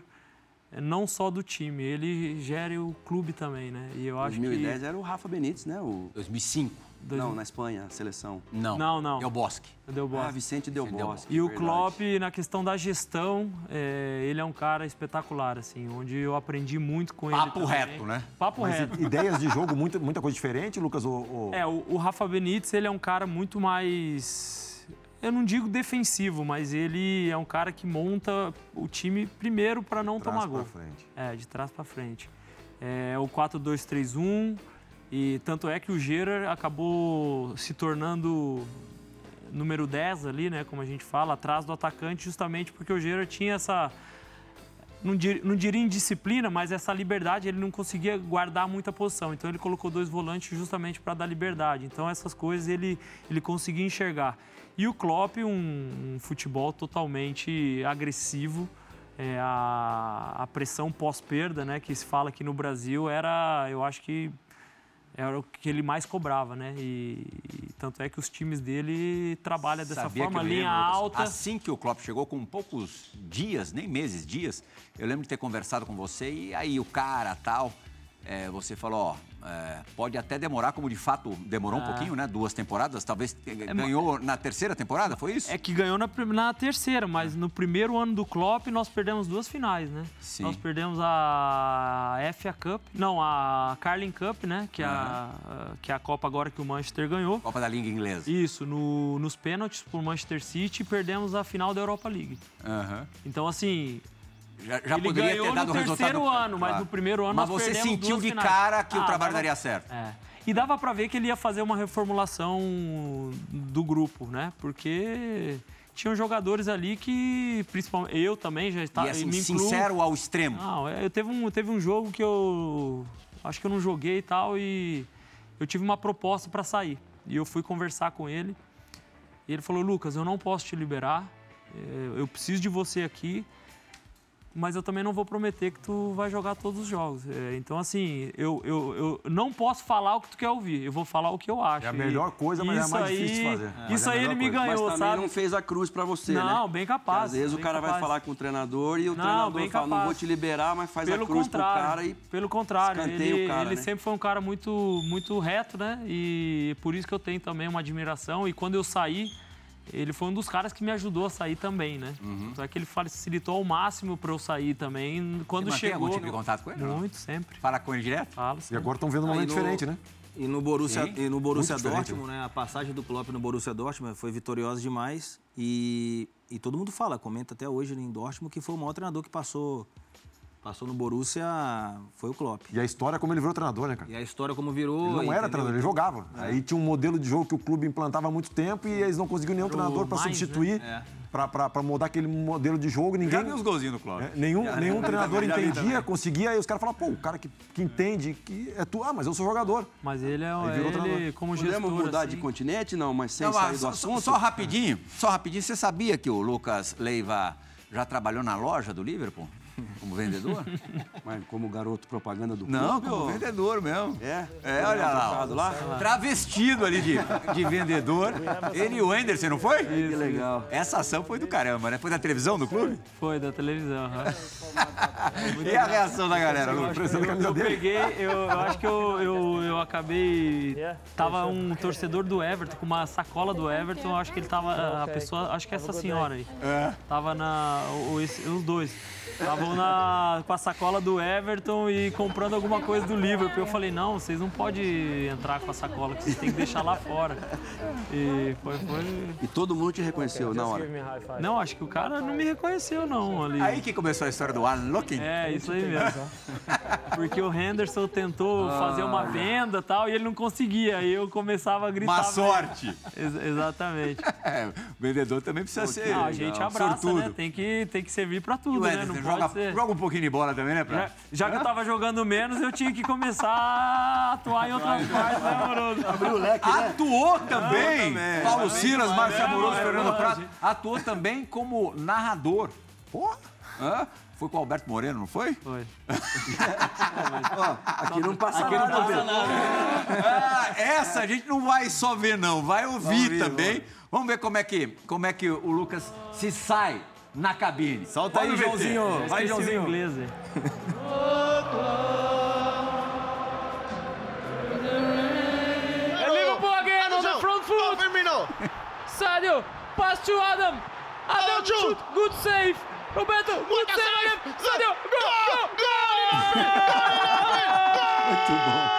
eh, não só do time, ele gera o clube também, né? E eu acho 2010 que... era o Rafa Benítez, né? O... 2005. Dois- Não, na Espanha, a seleção. Não. Não, não. É o Bosque. Deu boa. Ah, Vicente Del Vicente Del Bosque. E o verdade. Klopp, na questão da gestão, é, ele é um cara espetacular, assim, onde eu aprendi muito com ele. Papo reto, né? Papo Mas reto. ideias de (laughs) jogo, muita, muita coisa diferente, Lucas? Ou, ou- É, o, o Rafa Benítez, ele é um cara muito mais. Eu não digo defensivo, mas ele é um cara que monta o time primeiro para não Trás tomar pra gol. frente. É, de trás para frente. É o 4-2-3-1, e tanto é que o Gerard acabou se tornando número 10 ali, né, como a gente fala, atrás do atacante, justamente porque o Gerard tinha essa não, dir, não diria indisciplina, mas essa liberdade ele não conseguia guardar muita posição. Então ele colocou dois volantes justamente para dar liberdade. Então essas coisas ele, ele conseguia enxergar. E o Klopp, um, um futebol totalmente agressivo. É, a, a pressão pós-perda, né, que se fala aqui no Brasil, era, eu acho que era o que ele mais cobrava, né? E, e tanto é que os times dele trabalham dessa Sabia forma, eu linha lembro, alta. Assim que o Klopp chegou, com poucos dias, nem meses, dias, eu lembro de ter conversado com você e aí o cara tal, é, você falou, ó, é, pode até demorar, como de fato demorou um É. pouquinho, né? Duas temporadas, talvez te- ganhou na terceira temporada, foi isso? É que ganhou na, na terceira, mas no primeiro ano do Klopp nós perdemos duas finais, né? Sim. Nós perdemos a FA Cup, não, a Carling Cup, né? Que, é a, que é a Copa agora que o Manchester ganhou. Copa da Liga Inglesa. Isso, no- nos pênaltis por Manchester City e perdemos a final da Europa League. Aham. Então, assim, Já, já Ele poderia ganhou ter dado no o resultado. terceiro ano, mas no primeiro ano Mas você sentiu de finais. cara que o Ah, trabalho dava- daria certo. É. E dava pra ver que ele ia fazer uma reformulação do grupo, né? Porque tinham jogadores ali que, principalmente eu também já estava. E assim, me incluo- sincero ao extremo. Não, eu teve um, teve um jogo que eu acho que eu não joguei e tal e eu tive uma proposta para sair. E eu fui conversar com ele. E ele falou: "Lucas, eu não posso te liberar. eh, Eu preciso de você aqui." Mas eu também não vou prometer que tu vai jogar todos os jogos. Eh, Então, assim, eu, eu, eu não posso falar o que tu quer ouvir. Eu vou falar o que eu acho. É a melhor coisa, mas é mais difícil de aí- fazer. É, Isso é aí ele me coisa. ganhou, Mas sabe? não fez a cruz pra você, né? Não, bem capaz, Porque Às vezes o cara vai capaz. falar com o treinador e o Não, treinador fala, não vou te liberar, mas faz pelo a cruz contrário, pro cara e... Pelo contrário, ele, o cara, ele né? sempre foi um cara muito, muito reto, né? E por isso que eu tenho também uma admiração. E quando eu saí, ele foi um dos caras que me ajudou a sair também, né? Uhum. Então é que ele facilitou ao máximo para eu sair também. Quando Você chegou. algum tipo de contato com ele, não? Muito, sempre. Fala com ele direto? Falo. E sempre. agora estão vendo um e momento no- diferente, né? E no Borussia, Sim, e no Borussia muito diferente, Dortmund, né? A passagem do Klopp no Borussia Dortmund foi vitoriosa demais. E, e todo mundo fala, comenta até hoje em Dortmund, que foi o maior treinador que passou, passou no Borussia, foi o Klopp. E a história como ele virou treinador, né, cara? E a história como virou... Ele não era entendeu? treinador, ele jogava. Aí tinha um modelo de jogo que o clube implantava há muito tempo e eles não conseguiam nenhum treinador para mais, substituir, né? pra para para mudar aquele modelo de jogo. Já Ninguém, vi os golzinhos do Clóvis. é, nenhum, nenhum (laughs) treinador já entendia, conseguia. Aí os caras falavam, pô, o cara que, que entende que é tu. Ah, mas eu sou jogador. Mas ele é virou ele, treinador. como gestor. Podemos mudar assim, de continente? Não, mas sem Não, sair mas do só, assunto? só rapidinho, só rapidinho. Você sabia que o Lucas Leiva já trabalhou na loja do Liverpool? (laughs) Como vendedor? Mas como garoto propaganda do Não, clube, como ou- vendedor mesmo. É? É, olha lá. lá? Travestido ali de, de vendedor. Ele e o Anderson, não foi? Que legal. Essa ação foi do caramba, né? Foi da televisão do clube? Foi da televisão. aham. (laughs) E a reação da galera, Lucas? Eu, eu peguei, eu, eu acho que eu, eu, eu acabei. Tava um torcedor do Everton com uma sacola do Everton. Eu acho que ele tava. A pessoa, acho que é essa senhora aí. Tava na. o- esse- os dois. Na, com a sacola do Everton e comprando alguma coisa do Liverpool. Eu falei, não, vocês não podem entrar com a sacola, que vocês têm que deixar lá fora. E foi. foi... E todo mundo te reconheceu na hora. Não, acho que o cara não me reconheceu, não, ali. Aí que começou a história do unlocking. É, isso aí mesmo. Porque o Henderson tentou fazer uma venda e tal, e ele não conseguia. Aí eu começava a gritar. Ele. sorte. Ex- exatamente. (laughs) É, o vendedor também precisa ser. Não, a gente abraça, sortudo. né? Tem que, tem que servir pra E tudo, o né? Não joga, ser. joga um pouquinho de bola também, né? Pra... Já, já que eu tava jogando menos, eu tinha que começar a atuar em outras partes, né, Amoroso? Abriu o leque, né? Atuou também. Paulo Silas, Márcio é, Amoroso, é, Fernando é, Prato. Atuou também como narrador. Porra! Hã? Foi com o Alberto Moreno, não foi? Foi. (laughs) Ó, aqui não passa nada, velho. Ah, essa a gente não vai só ver, não. Vai ouvir ouvir, também. Vamos ver como é, que, como é que o Lucas se sai na cabine. Solta aí. Joãozinho. Vai, Joãozinho. inglês, velho. And Liverpool again on the front foot. Sadio, pass to Adam. Adam shoot, good save. Roberto, good save again. Sadio, go, go, go! Muito bom.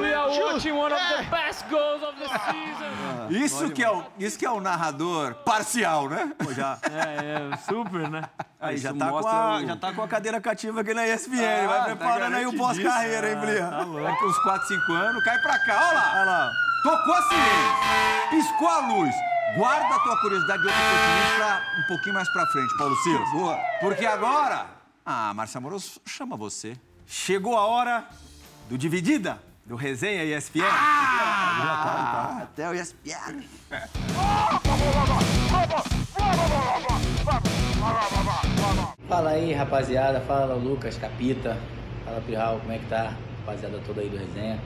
We are watching one of the best goals of the season. Isso que, é o, isso que é o narrador parcial, né? Pô, já, É, é super, né? aí, já, tá com a, o- já tá com a cadeira cativa aqui na ESPN. Ah, vai tá preparando aí o pós-carreira, hein, Blia? Daqui uns 4, 5 anos, cai pra cá. Olha lá. Olha lá. Tocou a sirene. Piscou a luz. Guarda a tua curiosidade de outro continente pra um pouquinho mais pra frente, Paulo Silas. Boa. Porque agora... Ah, Márcio Amoroso chama você. Chegou a hora do Dividida, do Resenha ESPN. Ah, até o ESPN. Fala aí, rapaziada. Fala, Lucas, Capita. Fala, Pirral, como é que tá? Rapaziada toda aí do resenha.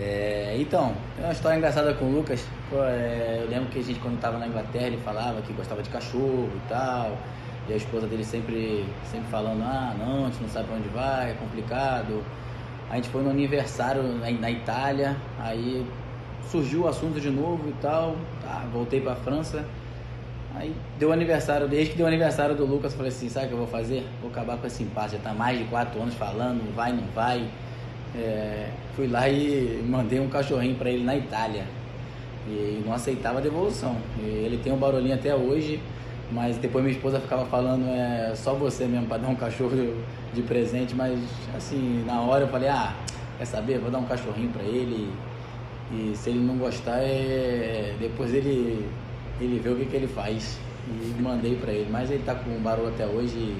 É, então, tem uma história engraçada com o Lucas. Pô, é, eu lembro que a gente, quando tava na Inglaterra, ele falava que gostava de cachorro e tal. E a esposa dele sempre, sempre falando: ah, não, a gente não sabe pra onde vai, é complicado. A gente foi no aniversário na, na Itália, aí surgiu o assunto de novo e tal. Tá, voltei pra França. Aí deu aniversário, desde que deu aniversário do Lucas, falei assim, sabe o que eu vou fazer? Vou acabar com esse impasse, já tá mais de quatro anos falando, vai, não vai. É, fui lá e mandei um cachorrinho para ele na Itália. E não aceitava a devolução. E ele tem um barulhinho até hoje, mas depois minha esposa ficava falando, é só você mesmo para dar um cachorro de presente, mas assim, na hora eu falei, ah, quer saber, vou dar um cachorrinho para ele. E se ele não gostar, é... depois ele ele vê o que, que ele faz. E mandei pra ele. Mas ele tá com o barulho até hoje e,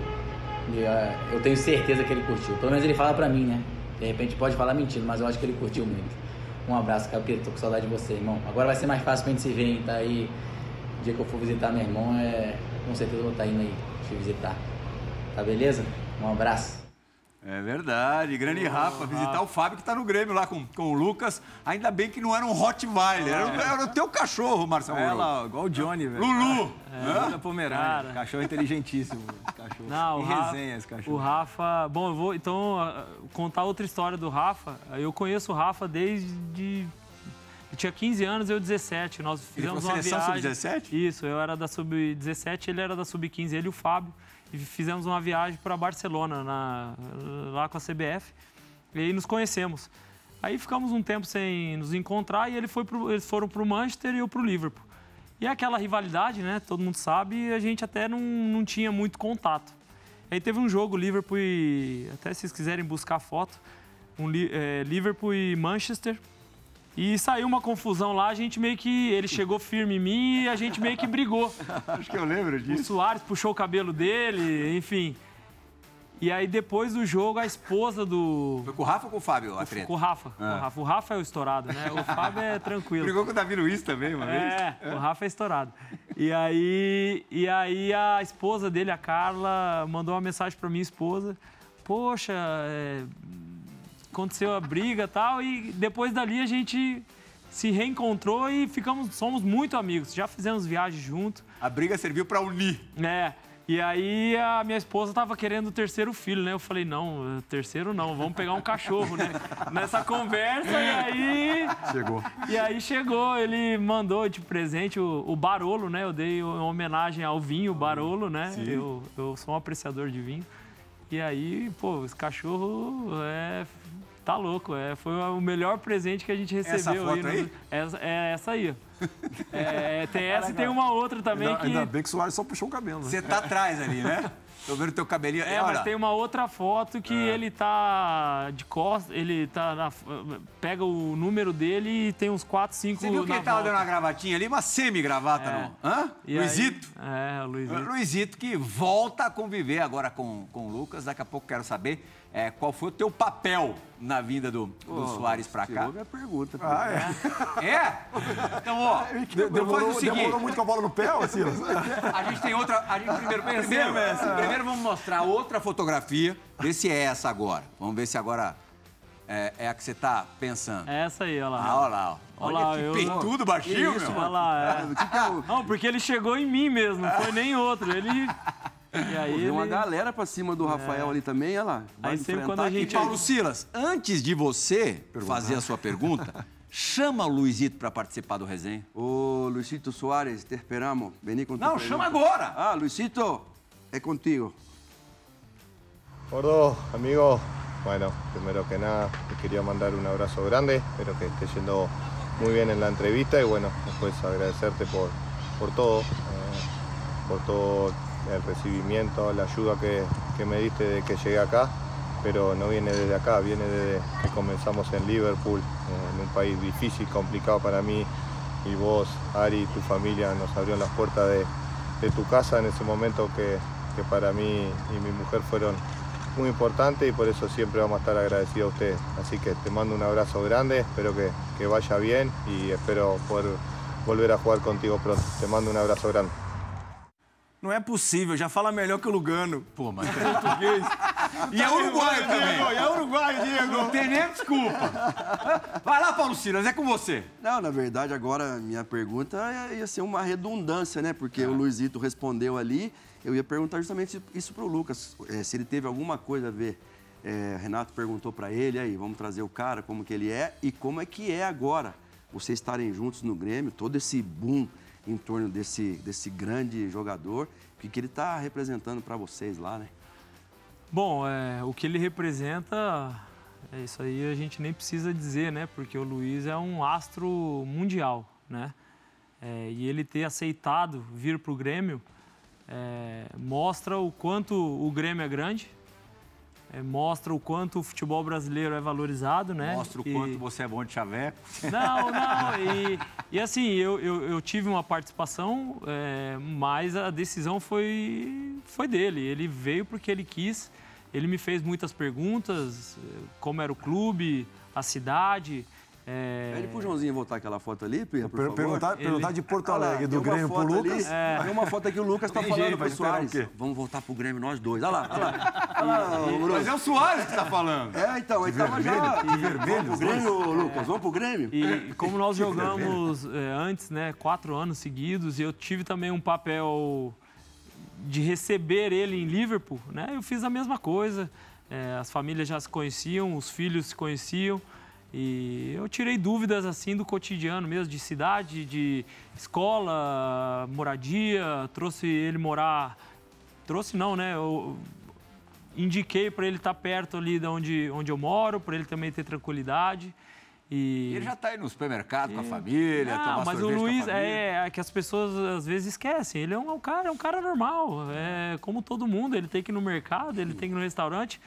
e, ah, eu tenho certeza que ele curtiu. Pelo menos ele fala pra mim, né? De repente pode falar mentira, mas eu acho que ele curtiu muito. Um abraço, Capito. Tô com saudade de você, irmão. Agora vai ser mais fácil pra gente se ver, hein? Tá aí. O dia que eu for visitar meu irmão, é... com certeza eu vou estar indo aí te visitar. Tá beleza? Um abraço. É verdade, grande Rafa, visitar o Fábio que tá no Grêmio lá com, com o Lucas. Ainda bem que não era um Rottweiler, era, o- era o teu cachorro, Marcelo. É lá, igual o Johnny, velho. Lulu! É, da Pomerânia. Cachorro inteligentíssimo. Cachorro. Não, e o Rafa, resenha esse cachorro. o Rafa. Bom, eu vou então ah, contar outra história do Rafa. Eu conheço o Rafa desde. Eu tinha 15 anos, eu 17. Nós fizemos foi uma seleção viagem. sub-17? Isso, eu era da sub-17, ele era da sub-15, ele e o Fábio. E fizemos uma viagem para Barcelona, na- lá com a CBF. E aí nos conhecemos. Aí ficamos um tempo sem nos encontrar e ele foi pro, eles foram para o Manchester e eu para o Liverpool. E é aquela rivalidade, né? Todo mundo sabe, e a gente até não, não tinha muito contato. Aí teve um jogo, Liverpool e. Até se vocês quiserem buscar foto, um, é, Liverpool e Manchester. E saiu uma confusão lá, a gente meio que. Ele chegou firme em mim e a gente meio que brigou. (laughs) Acho que eu lembro O disso. Soares puxou o cabelo dele, enfim. E aí depois do jogo, a esposa do. Foi com o Rafa ou com o Fábio a treta? Com o Rafa, com o Rafa. O Rafa é o estourado, né? O Fábio é tranquilo. Brigou com o Davi Luiz também, uma vez? É, o Rafa é estourado. E aí, e aí a esposa dele, a Carla, mandou uma mensagem pra minha esposa. Poxa, é, aconteceu a briga e tal, e depois dali a gente se reencontrou e ficamos, somos muito amigos. Já fizemos viagens junto. A briga serviu pra unir. É. E aí a minha esposa tava querendo o terceiro filho, né? Eu falei, não, terceiro não, vamos pegar um cachorro, né? (laughs) Nessa conversa, e aí. Chegou. E aí chegou, ele mandou de presente o, o Barolo, né? Eu dei uma homenagem ao vinho Barolo, né? Eu, eu sou um apreciador de vinho. E aí, pô, esse cachorro é. Tá louco, é, foi o melhor presente que a gente recebeu foto aí. no- aí? Essa, é essa aí. ó. (laughs) É, tem essa e tem uma outra também Ainda, que. ainda bem que o Soares só puxou o cabelo, né? Você tá atrás ali, né? (laughs) Tô vendo teu cabelinho. É, Olha, mas tem uma outra foto que ele tá de costas, ele tá na, pega o número dele e tem uns 4, 5 Você viu que ele tava volta. dando uma gravatinha ali? Uma semi-gravata, É. não? Hã? E aí- Luizito? é, o Luizito. Luizito que volta a conviver agora com, com o Lucas. Daqui a pouco quero saber é, qual foi o teu papel na vinda do, do Soares pra cá. Minha pergunta. Ah, é. É? Então, ó, (laughs) De- Demorou, o seguinte. demorou muito com a bola no pé, Silas? A gente tem outra. A gente primeiro, primeiro, primeiro vamos mostrar outra fotografia. Ver se é essa agora. Vamos ver se agora é, é a que você tá pensando. É essa aí, olha lá. Ah, olha lá. ó. Olha Olha lá, que eu- peitudo baixinho, isso, meu. Olha lá, é. Que que é Não, porque ele chegou em mim mesmo, não foi nem outro. Ele. E aí Tem uma ele... galera pra cima do Rafael ali também, olha lá. Vai Aí sempre enfrentar quando a gente- E Paulo Silas, antes de você fazer a sua pergunta, (laughs) chama o Luizito para participar do resenha. Ô, Luisito Soares, te esperamos. Vení com Não, pergunta. chama agora. Ah, Luisito, é contigo. Gordo, amigo, bueno, primero que nada te quería mandar un abrazo grande, espero que esté yendo muy bien en la entrevista y bueno, después agradecerte por, por todo, eh, por todo el recibimiento, la ayuda que, que me diste de que llegué acá, pero no viene desde acá, viene desde que comenzamos en Liverpool, en un país difícil, complicado para mí y vos, Ari, tu familia nos abrieron las puertas de, de tu casa en ese momento que, que para mí y mi mujer fueron muy importantes y por eso siempre vamos a estar agradecidos a ustedes. Así que te mando un abrazo grande, espero que, que vaya bien y espero poder volver a jugar contigo pronto. Te mando un abrazo grande. Não é possível, já fala melhor que o Lugano. Pô, mas é português. (laughs) E é uruguaio também. é uruguaio, Diego. Não tem nem desculpa. Vai lá, Paulo Silas, é com você. Não, na verdade, agora minha pergunta ia ser uma redundância, né? Porque o Luizito respondeu ali. Eu ia perguntar justamente isso para o Lucas, eh, se ele teve alguma coisa a ver. Eh, Renato perguntou para ele, aí, vamos trazer o cara, como que ele é e como é que é agora vocês estarem juntos no Grêmio, todo esse boom em torno desse, desse grande jogador, o que, ele está representando para vocês lá, né? Bom, é, o que ele representa, é isso aí a gente nem precisa dizer, né? Porque o Luiz é um astro mundial, né? É, e ele ter aceitado vir para o Grêmio é, mostra o quanto o Grêmio é grande, é, mostra o quanto o futebol brasileiro é valorizado, né? Mostra o E- quanto você é bom de chaveco. não, (laughs) não. E, e assim, eu, eu, eu tive uma participação, é, mas a decisão foi, foi dele. Ele veio porque ele quis. Ele me fez muitas perguntas, eh, como era o clube, a cidade. É, Pede pro Joãozinho voltar aquela foto ali, Pirra, por Per- favor. perguntar, perguntar de Porto lá, Alegre, tem do uma Grêmio pro foto ali, Lucas. Tem uma foto aqui, o Lucas tá Tem falando jeito, pro Soares. Vamos voltar pro Grêmio nós dois. Olha lá, olha lá. (laughs) Olha lá, Bruno. Mas é o Soares que tá falando. É, então, ele tava já... De (laughs) vermelho, Vamos pro Grêmio, Lucas? Vamos pro Grêmio? E como nós jogamos é, antes, né, quatro anos seguidos, e eu tive também um papel de receber ele em Liverpool, né? Eu fiz a mesma coisa. É, as famílias já se conheciam, os filhos se conheciam. E eu tirei dúvidas assim do cotidiano mesmo, de cidade, de escola, moradia, trouxe ele morar. Trouxe não, né? Eu indiquei para ele estar perto ali de onde, onde eu moro, para ele também ter tranquilidade. E Ele já tá aí no supermercado com a família, ah, tomar mas o Luiz é, é que as pessoas às vezes esquecem. Ele é um, é um cara, é um cara normal, é como todo mundo. Ele tem que ir no mercado, ele tem que ir no restaurante.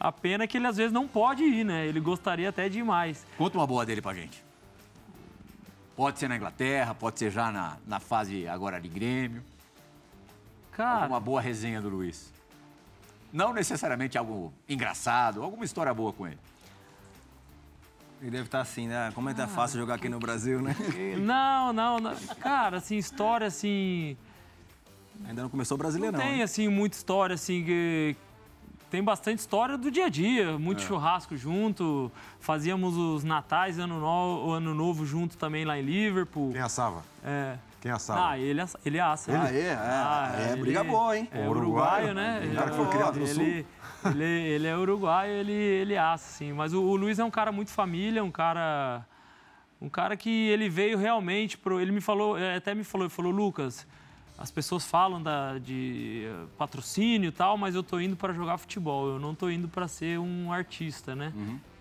A pena é que ele às vezes não pode ir, né? Ele gostaria até de ir mais. Conta uma boa dele pra gente. Pode ser na Inglaterra, pode ser já na, na fase agora de Grêmio. Cara, Uma boa resenha do Luiz. Não necessariamente algo engraçado, alguma história boa com ele. Ele deve estar assim, né? Como é que é fácil jogar aqui no Brasil, né? (laughs) não, não, não. Cara, assim, história assim. Ainda não começou o Não tem né? assim muita história assim que tem bastante história do dia a dia, muito churrasco junto, fazíamos os natais, ano novo, ano novo junto também lá em Liverpool. Quem assava? É. Quem assava? Ah, ele, assa- ele assa. Ah, é? Ah, é ele- briga boa, hein? É Uruguaio, uruguaio, né? um cara que foi criado no ele, Ele, ele é uruguaio, ele, ele assa, sim. Mas o, o Luiz é um cara muito família, um cara... Um cara que ele veio realmente... Pro, ele me falou, eh, até me falou, ele falou, Lucas, as pessoas falam da, de eh, patrocínio e tal, mas eu tô indo para jogar futebol, eu não tô indo para ser um artista, né?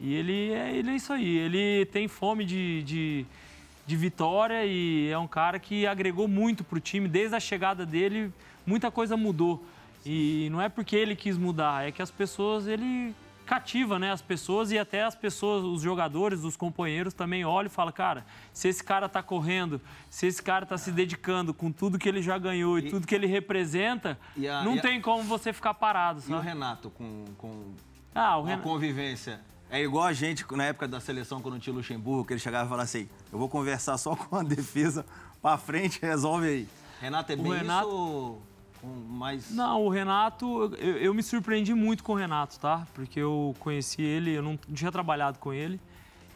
E ele é, ele é isso aí, ele tem fome de, de, de vitória e é um cara que agregou muito pro time. Desde a chegada dele, muita coisa mudou. E não é porque ele quis mudar, é que as pessoas, ele cativa, né, as pessoas e até as pessoas, os jogadores, os companheiros também olham e falam, cara, se esse cara tá correndo, se esse cara tá se dedicando com tudo que ele já ganhou e, tudo que ele representa, e a- não e a- tem como você ficar parado, E o sabe? Renato com, com Ah, o convivência? É igual a gente na época da seleção, quando tinha o Luxemburgo, que ele chegava e falava assim: eu vou conversar só (laughs) com a defesa pra frente, resolve aí. Renato é O bem Renato- isso com mais. Não, o Renato, eu, eu me surpreendi muito com o Renato, tá? Porque eu conheci ele, eu não tinha trabalhado com ele.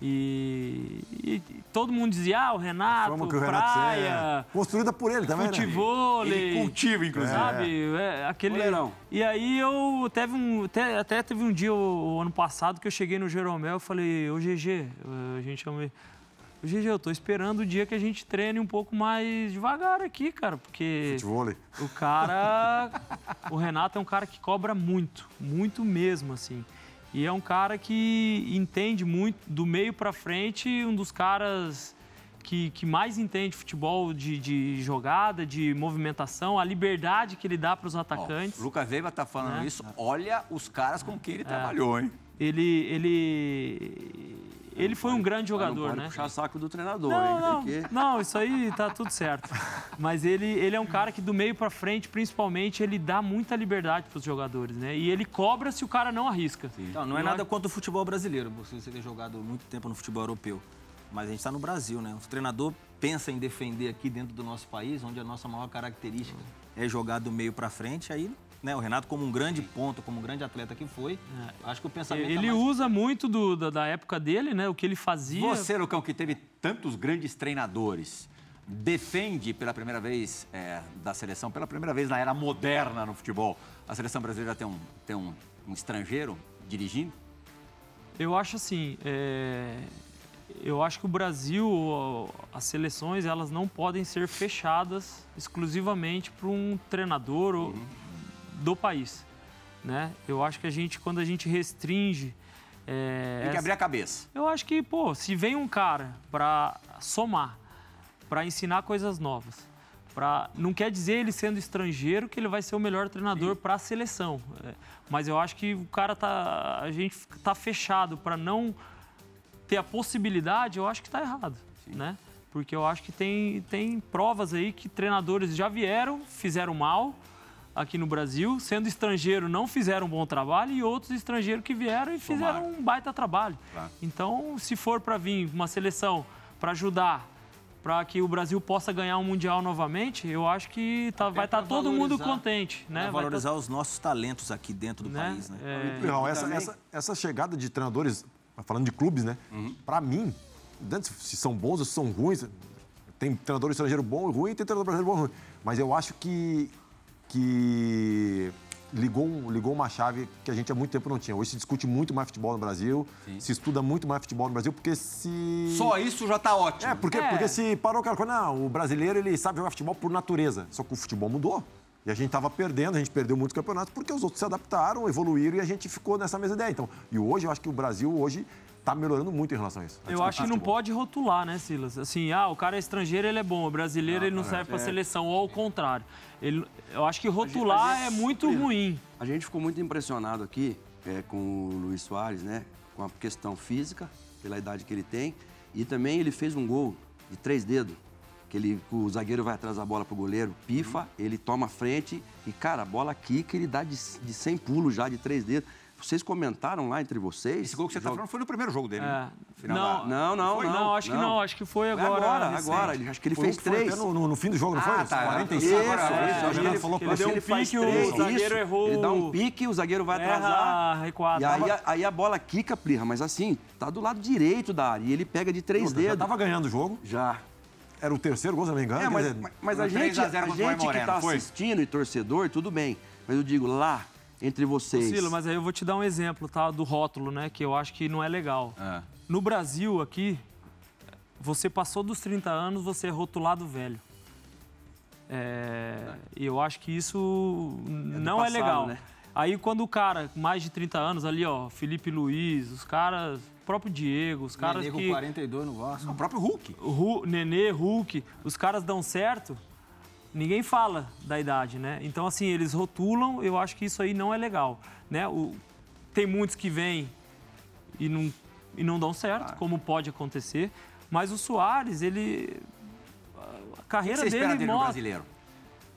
E, e todo mundo dizia, ah, o Renato, Como que o Renato praia, é construída por ele também, né? futevôlei. Ele cultiva, inclusive. Sabe? É, aquele... Goleirão. E aí eu teve um. Até, até teve um dia, o, o ano passado, que eu cheguei no Jeromel e falei, ô GG, eh, a gente chama. GG, eu tô esperando o dia que a gente treine um pouco mais devagar aqui, cara, porque. Futevôlei. O cara. o Renato é um cara que cobra muito, muito mesmo, assim. E é um cara que entende muito do meio pra frente, um dos caras que, que mais entende futebol de, de jogada, de movimentação, a liberdade que ele dá para os Ó, atacantes. o Lucas Veiga tá falando Né? isso. Olha os caras com quem ele trabalhou, hein? ele, ele, ele foi um grande jogador, não pode né? puxar saco do treinador, Não, hein? não, Porque... não, isso aí tá tudo certo. (laughs) Mas ele, ele é um cara que do meio pra frente, principalmente, ele dá muita liberdade pros jogadores, né? E ele cobra se o cara não arrisca. Não, não é nada contra o futebol brasileiro, você, você ter jogado muito tempo no futebol europeu. Mas a gente está no Brasil, né? O treinador pensa em defender aqui dentro do nosso país, onde a nossa maior característica é jogar do meio para frente. Aí, né, o Renato, como um grande ponto, como um grande atleta que foi, acho que o pensamento é Ele mais... usa muito do- da, da época dele, né? O que ele fazia. Você, Lucão, que teve tantos grandes treinadores, defende pela primeira vez é, da seleção, pela primeira vez na era moderna no futebol, a seleção brasileira tem um, tem um, um estrangeiro dirigindo? Eu acho assim, é, eu acho que o Brasil, as seleções, elas não podem ser fechadas exclusivamente para um treinador ou- do país, né? Eu acho que a gente, quando a gente restringe, é, Tem que essa- abrir a cabeça. eu acho que, pô, se vem um cara para somar, para ensinar coisas novas, para não quer dizer ele sendo estrangeiro que ele vai ser o melhor treinador para a seleção. É, mas eu acho que o cara tá, a gente tá fechado para não ter a possibilidade. Eu acho que está errado, né? Porque eu acho que tem tem provas aí que treinadores já vieram, fizeram mal aqui no Brasil, sendo estrangeiro não fizeram um bom trabalho e outros estrangeiros que vieram e fizeram um baita trabalho. Então, se for para vir uma seleção para ajudar para que o Brasil possa ganhar um mundial novamente, eu acho que tá- vai estar pra todo mundo valorizar- contente, né? Pra Vai tá- valerizar os nossos talentos aqui dentro do né? país, né? É, Pirral, essa, essa, essa chegada de treinadores, falando de clubes, né? Pra mim, dentro se são bons ou se são ruins, tem treinador estrangeiro bom e ruim e tem treinador brasileiro bom e ruim. Mas eu acho que, que ligou, ligou uma chave que a gente há muito tempo não tinha. Hoje se discute muito mais futebol no Brasil, se estuda muito mais futebol no Brasil, porque se... Só isso já tá ótimo. É, porque, É. porque se parou o cara não, o brasileiro ele sabe jogar futebol por natureza. Só que o futebol mudou. E a gente tava perdendo, a gente perdeu muitos campeonatos porque os outros se adaptaram, evoluíram e a gente ficou nessa mesma ideia. Então, e hoje eu acho que o Brasil hoje tá melhorando muito em relação a isso. a Eu acho que não pode rotular, né, Silas? Assim, ah, o cara é estrangeiro, ele é bom, o brasileiro ele não serve para seleção, ou ao contrário. Ele, eu acho que rotular a gente- é muito ruim. A gente ficou muito impressionado aqui é, com o Luiz Soares, né? Com a questão física, pela idade que ele tem. E também ele fez um gol de três dedos. Que ele, o zagueiro vai atrás da bola pro goleiro, pifa, ele toma a frente e, cara, a bola quica, ele dá de, de 100 pulos já, de três dedos. Vocês comentaram lá entre vocês? Esse gol que você tá Joga- falando foi no primeiro jogo dele. É. né? Final Não, Não, não, Foi? não. Não, acho que não, acho que foi Foi agora. agora, recente. agora. Ele- Acho que ele Foi- fez foi três. até no, no- no fim do jogo, não foi? Ah, tá. 45. Isso, agora, isso, é, isso. Ele- falou ele pra deu ele um pique, o zagueiro isso. errou Ele dá o- um pique, o zagueiro vai Erra atrasar. recuado. E aí, a- aí a bola quica, Plirra, mas assim, tá do lado direito da área. E ele pega de três Já dedos. tava ganhando o jogo, Já. era o terceiro gol, se não me engano. É, mas, dizer, mas- mas a gente, 3 a 0 a gente que Moreno, tá foi? assistindo e torcedor, tudo bem. Mas eu digo, lá, entre vocês. Sila, mas aí eu vou te dar um exemplo, tá? Do rótulo, né? Que eu acho que não é legal. É. No Brasil, aqui, você passou dos 30 anos, você é rotulado velho. É, E eu acho que isso não é passado, legal. né? Aí quando o cara, com mais de 30 anos, ali, ó, Felipe Luiz, os caras, o próprio Diego, os caras Nenê com que. 42 no Vasco. O próprio Hulk. Ru, Nenê, Hulk, os caras dão certo, ninguém fala da idade, né? Então, assim, eles rotulam, eu acho que isso aí não é legal, né? O, tem muitos que vêm e não, e não dão certo, como pode acontecer, mas o Soares, ele... A O que carreira você espera dele dele no mostra... brasileiro?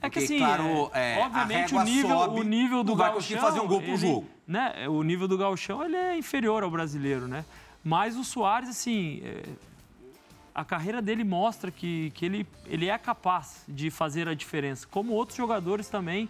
É que assim, claro, é, é, obviamente o nível, sobe, o nível do vai gauchão, fazer um gol pro ele- jogo. Né, o nível do gauchão ele é inferior ao brasileiro, né? Mas o Soares, assim, é, a carreira dele mostra que, que ele, ele é capaz de fazer a diferença. Como outros jogadores também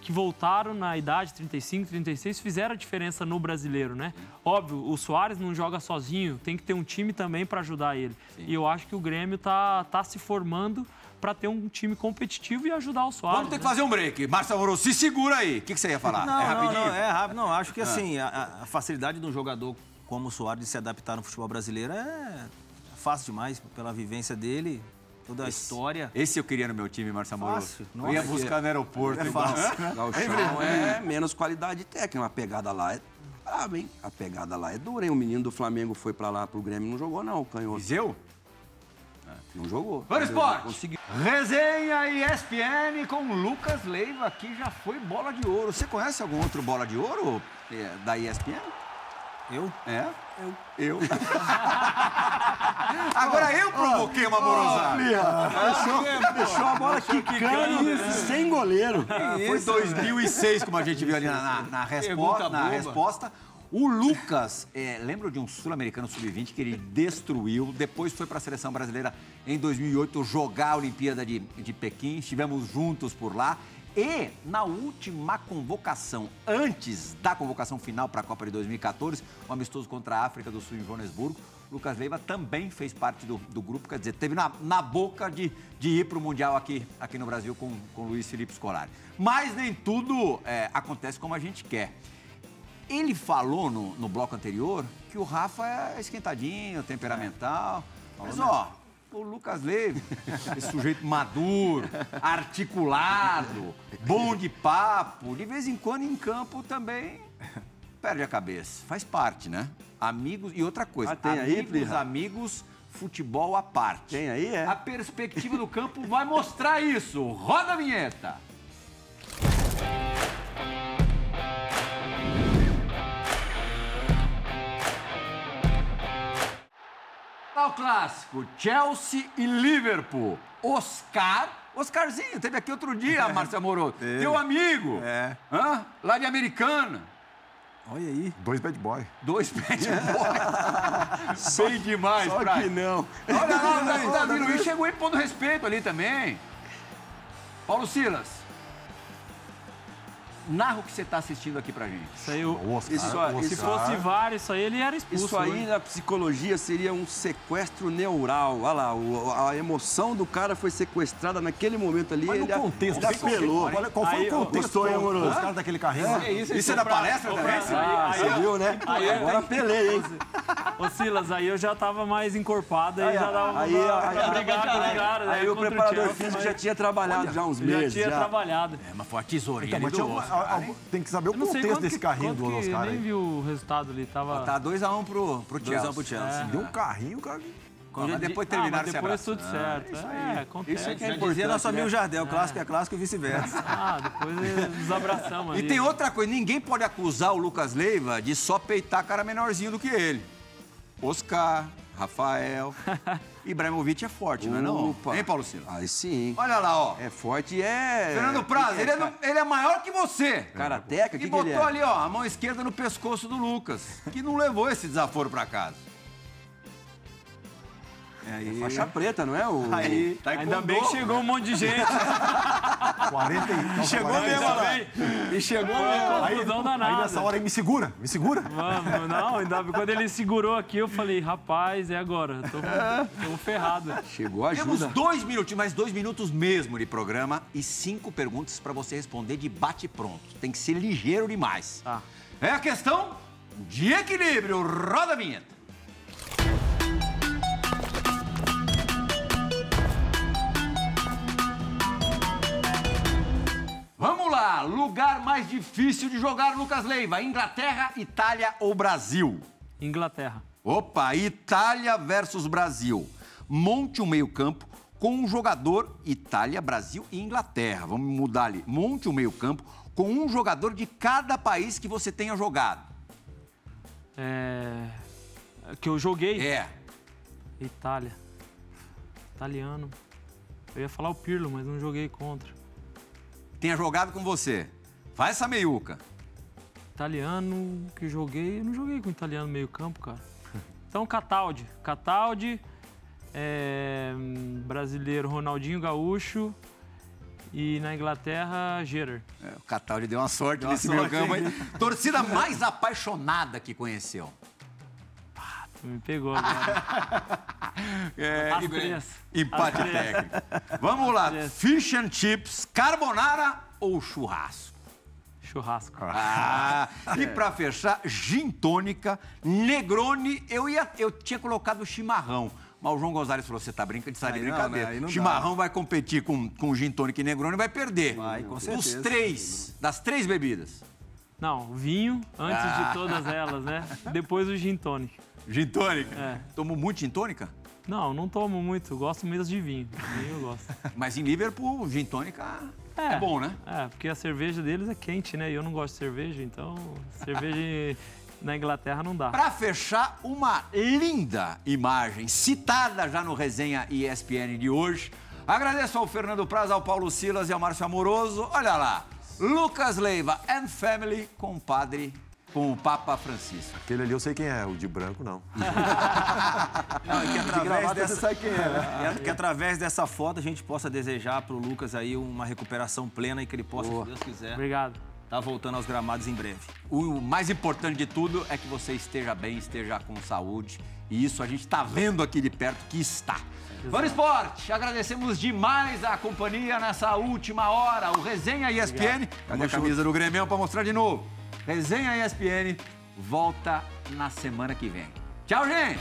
que voltaram na idade 35, 36 fizeram a diferença no brasileiro, né? Óbvio, o Soares não joga sozinho, tem que ter um time também para ajudar ele. E eu acho que o Grêmio tá, tá se formando para ter um time competitivo e ajudar o Soares. Vamos ter que né? fazer um break. Marcelo Amoroso, se segura aí. O que, que você ia falar? Não, é não, rapidinho? não, é rápido. Não, acho que assim, a, a facilidade de um jogador como o Soares de se adaptar no futebol brasileiro é fácil demais, pela vivência dele, toda a história. Esse eu queria no meu time, Marcelo Amoroso. Eu ia buscar no aeroporto. É fácil. (laughs) Gauchão é menos qualidade técnica. A pegada lá é braba, hein? A pegada lá é dura, hein? O menino do Flamengo foi pra lá pro Grêmio não jogou, não, o canhoto. Viseu? Não jogou. Vamos Não esporte! Conseguiu. Resenha ESPN com Lucas Leiva, que já foi bola de ouro. Você conhece algum outro bola de ouro eh, da ESPN? Eu? É? Eu. Eu. (laughs) Agora eu provoquei uma morosada. Deixou a bola quicando sem goleiro. Foi 2006, como a gente viu ali na, na- na resposta, na resposta. O Lucas, é, lembra de um sul-americano sub-20 que ele destruiu, depois foi para a seleção brasileira em 2008 jogar a Olimpíada de, de Pequim, estivemos juntos por lá. E na última convocação, antes da convocação final para a Copa de 2014, o amistoso contra a África do Sul em Joanesburgo, Lucas Leiva também fez parte do, do grupo, quer dizer, teve na, na boca de, de ir para o Mundial aqui, aqui no Brasil com, com o Luiz Felipe Scolari. Mas nem tudo é, acontece como a gente quer. Ele falou no, no bloco anterior que o Rafa é esquentadinho, temperamental. Mas, ó, o Lucas Leiva, esse sujeito maduro, articulado, bom de papo, de vez em quando em campo também perde a cabeça. Faz parte, né? Amigos. E outra coisa, Ah, tem aí, amigos, Plirra? amigos, futebol à parte. Tem aí, é? A perspectiva do campo vai mostrar isso. Roda a vinheta. O clássico, Chelsea e Liverpool. Oscar, Oscarzinho, teve aqui outro dia, Márcio Amoroso. Teu amigo. É. Hã? Lá de Americana. Olha aí. Dois bad boy. Dois de (laughs) bola. Bem demais, Só Praia. que não. Olha lá, o Davi, Davi Luiz chegou impondo respeito ali também. Paulo Silas, narra o que você está assistindo aqui pra gente. Isso aí, o- O Oscar. Isso, o se Oscar. fosse VAR, isso aí ele era expulso. Isso aí hoje. na psicologia seria um sequestro neural. Olha lá, o- a emoção do cara foi sequestrada naquele momento ali. Mas no ele, contexto, ele apelou. Olha, qual foi Aí, o contexto? gostou, hein, amoroso? Os caras daquele carrinho. Isso é da palestra também? Ah, você viu, né? Agora apelei, hein? Ô Silas, aí eu já tava mais encorpado, aí, Aí, já dava aí, pra, aí, pra aí, com os caras. Aí né, o preparador Chelsea, físico mas já tinha trabalhado já há uns já meses. tinha já. trabalhado. É, mas foi a tesourinha Então, do tinha uma- Oscar, a- a- tem que saber o contexto desse que, carrinho do que, Oscar eu nem aí. vi o resultado ali, tava... Tá 2x1 pro, pro Chelsea. 2 a 1 pro Chelsea. Deu um carrinho, cara. Mas Já depois terminaram ah, mas se depois abraçando. tudo certo. É, acontece. Isso é que é Já importante. dizia nosso amigo né? Jardel, clássico é clássico e vice-versa. (laughs) Ah, depois (laughs) nos abraçamos E tem outra coisa, ninguém pode acusar o Lucas Leiva de só peitar cara menorzinho do que ele. Oscar, Rafael, (laughs) Ibrahimovic é forte, não é não? Opa. Hein, Paulo Silva? Aí sim. Olha lá, ó. É forte e é... Fernando Praz, ele é, do- ele é maior que você. Karateca, E que que botou ele é? ali, ó, a mão esquerda no pescoço do Lucas, que não levou esse desaforo pra casa. É aí. Faixa preta, não é? O... Aí. Ainda bem que chegou um monte de gente. (laughs) 40 e... Chegou 40 mesmo, e- lá. E chegou Foi mesmo. Aí, confusão aí danada. nessa hora aí, me segura, me segura. Vamos, não, (laughs) ainda bem. Quando ele segurou aqui, eu falei, rapaz, é agora. Tô, tô ferrado. Chegou a Temos ajuda. dois minutinhos, mais dois minutos mesmo de programa e cinco perguntas pra você responder de bate-pronto. Tem que ser ligeiro demais. Tá. É a questão de equilíbrio. Roda a vinheta. Vamos lá, lugar mais difícil de jogar, Lucas Leiva. Inglaterra, Itália ou Brasil? Inglaterra. Opa, Itália versus Brasil. Monte um meio-campo com um jogador Itália, Brasil e Inglaterra. Vamos mudar ali. Monte um meio-campo com um jogador de cada país que você tenha jogado. É... Que eu joguei. É. Itália. Italiano. Eu ia falar o Pirlo, mas não joguei contra. Tenha jogado com você. Faz essa meiuca. Italiano que joguei, eu não joguei com italiano meio campo, cara. Então, Cataldi. Cataldi, é, brasileiro Ronaldinho Gaúcho e na Inglaterra, Gerard. É, o Cataldi deu uma sorte nesse meio-campo. aí. Torcida mais apaixonada que conheceu. Tu me pegou agora. (laughs) É, As e- três. Empate As três. técnico. Vamos lá. Fish and chips, carbonara ou churrasco? Churrasco. Ah, e pra fechar, gin tônica, Negroni. Eu, ia, eu tinha colocado chimarrão. Mas o João Gonzalez falou: você tá brincando, de Aí não, brincadeira. né? Não dá. chimarrão vai competir com, com gin tônica e Negroni e vai perder. Vai, com certeza. três, das três bebidas. Não, vinho antes Ah. de todas elas, né? (laughs) Depois o gin tonic. Gin tônica? É. Tomou muito gin tônica? Não, não tomo muito, gosto mesmo de vinho. Vinho eu gosto. (laughs) Mas em Liverpool, gin tônica é, É. bom, né? É, porque a cerveja deles é quente, né? E eu não gosto de cerveja, então cerveja na Inglaterra não dá. Para fechar, uma linda imagem citada já no resenha ESPN de hoje. Agradeço ao Fernando Praz, ao Paulo Silas e ao Márcio Amoroso. Olha lá, Lucas Leiva and Family com o padre, com o Papa Francisco. Aquele ali eu sei quem é, o de branco não. (laughs) Não, e que através gravata, dessa, você sabe quem é, né? É, que através dessa foto a gente possa desejar pro Lucas aí uma recuperação plena e que ele possa, se Deus quiser, Obrigado. tá voltando aos gramados em breve. O mais importante de tudo é que você esteja bem, esteja com saúde. E isso a gente está vendo aqui de perto que está. Fã Esporte, agradecemos demais a companhia nessa última hora. O Resenha ESPN. Cadê a camisa do Grêmio para mostrar de novo? Resenha ESPN volta na semana que vem. Tchau, gente!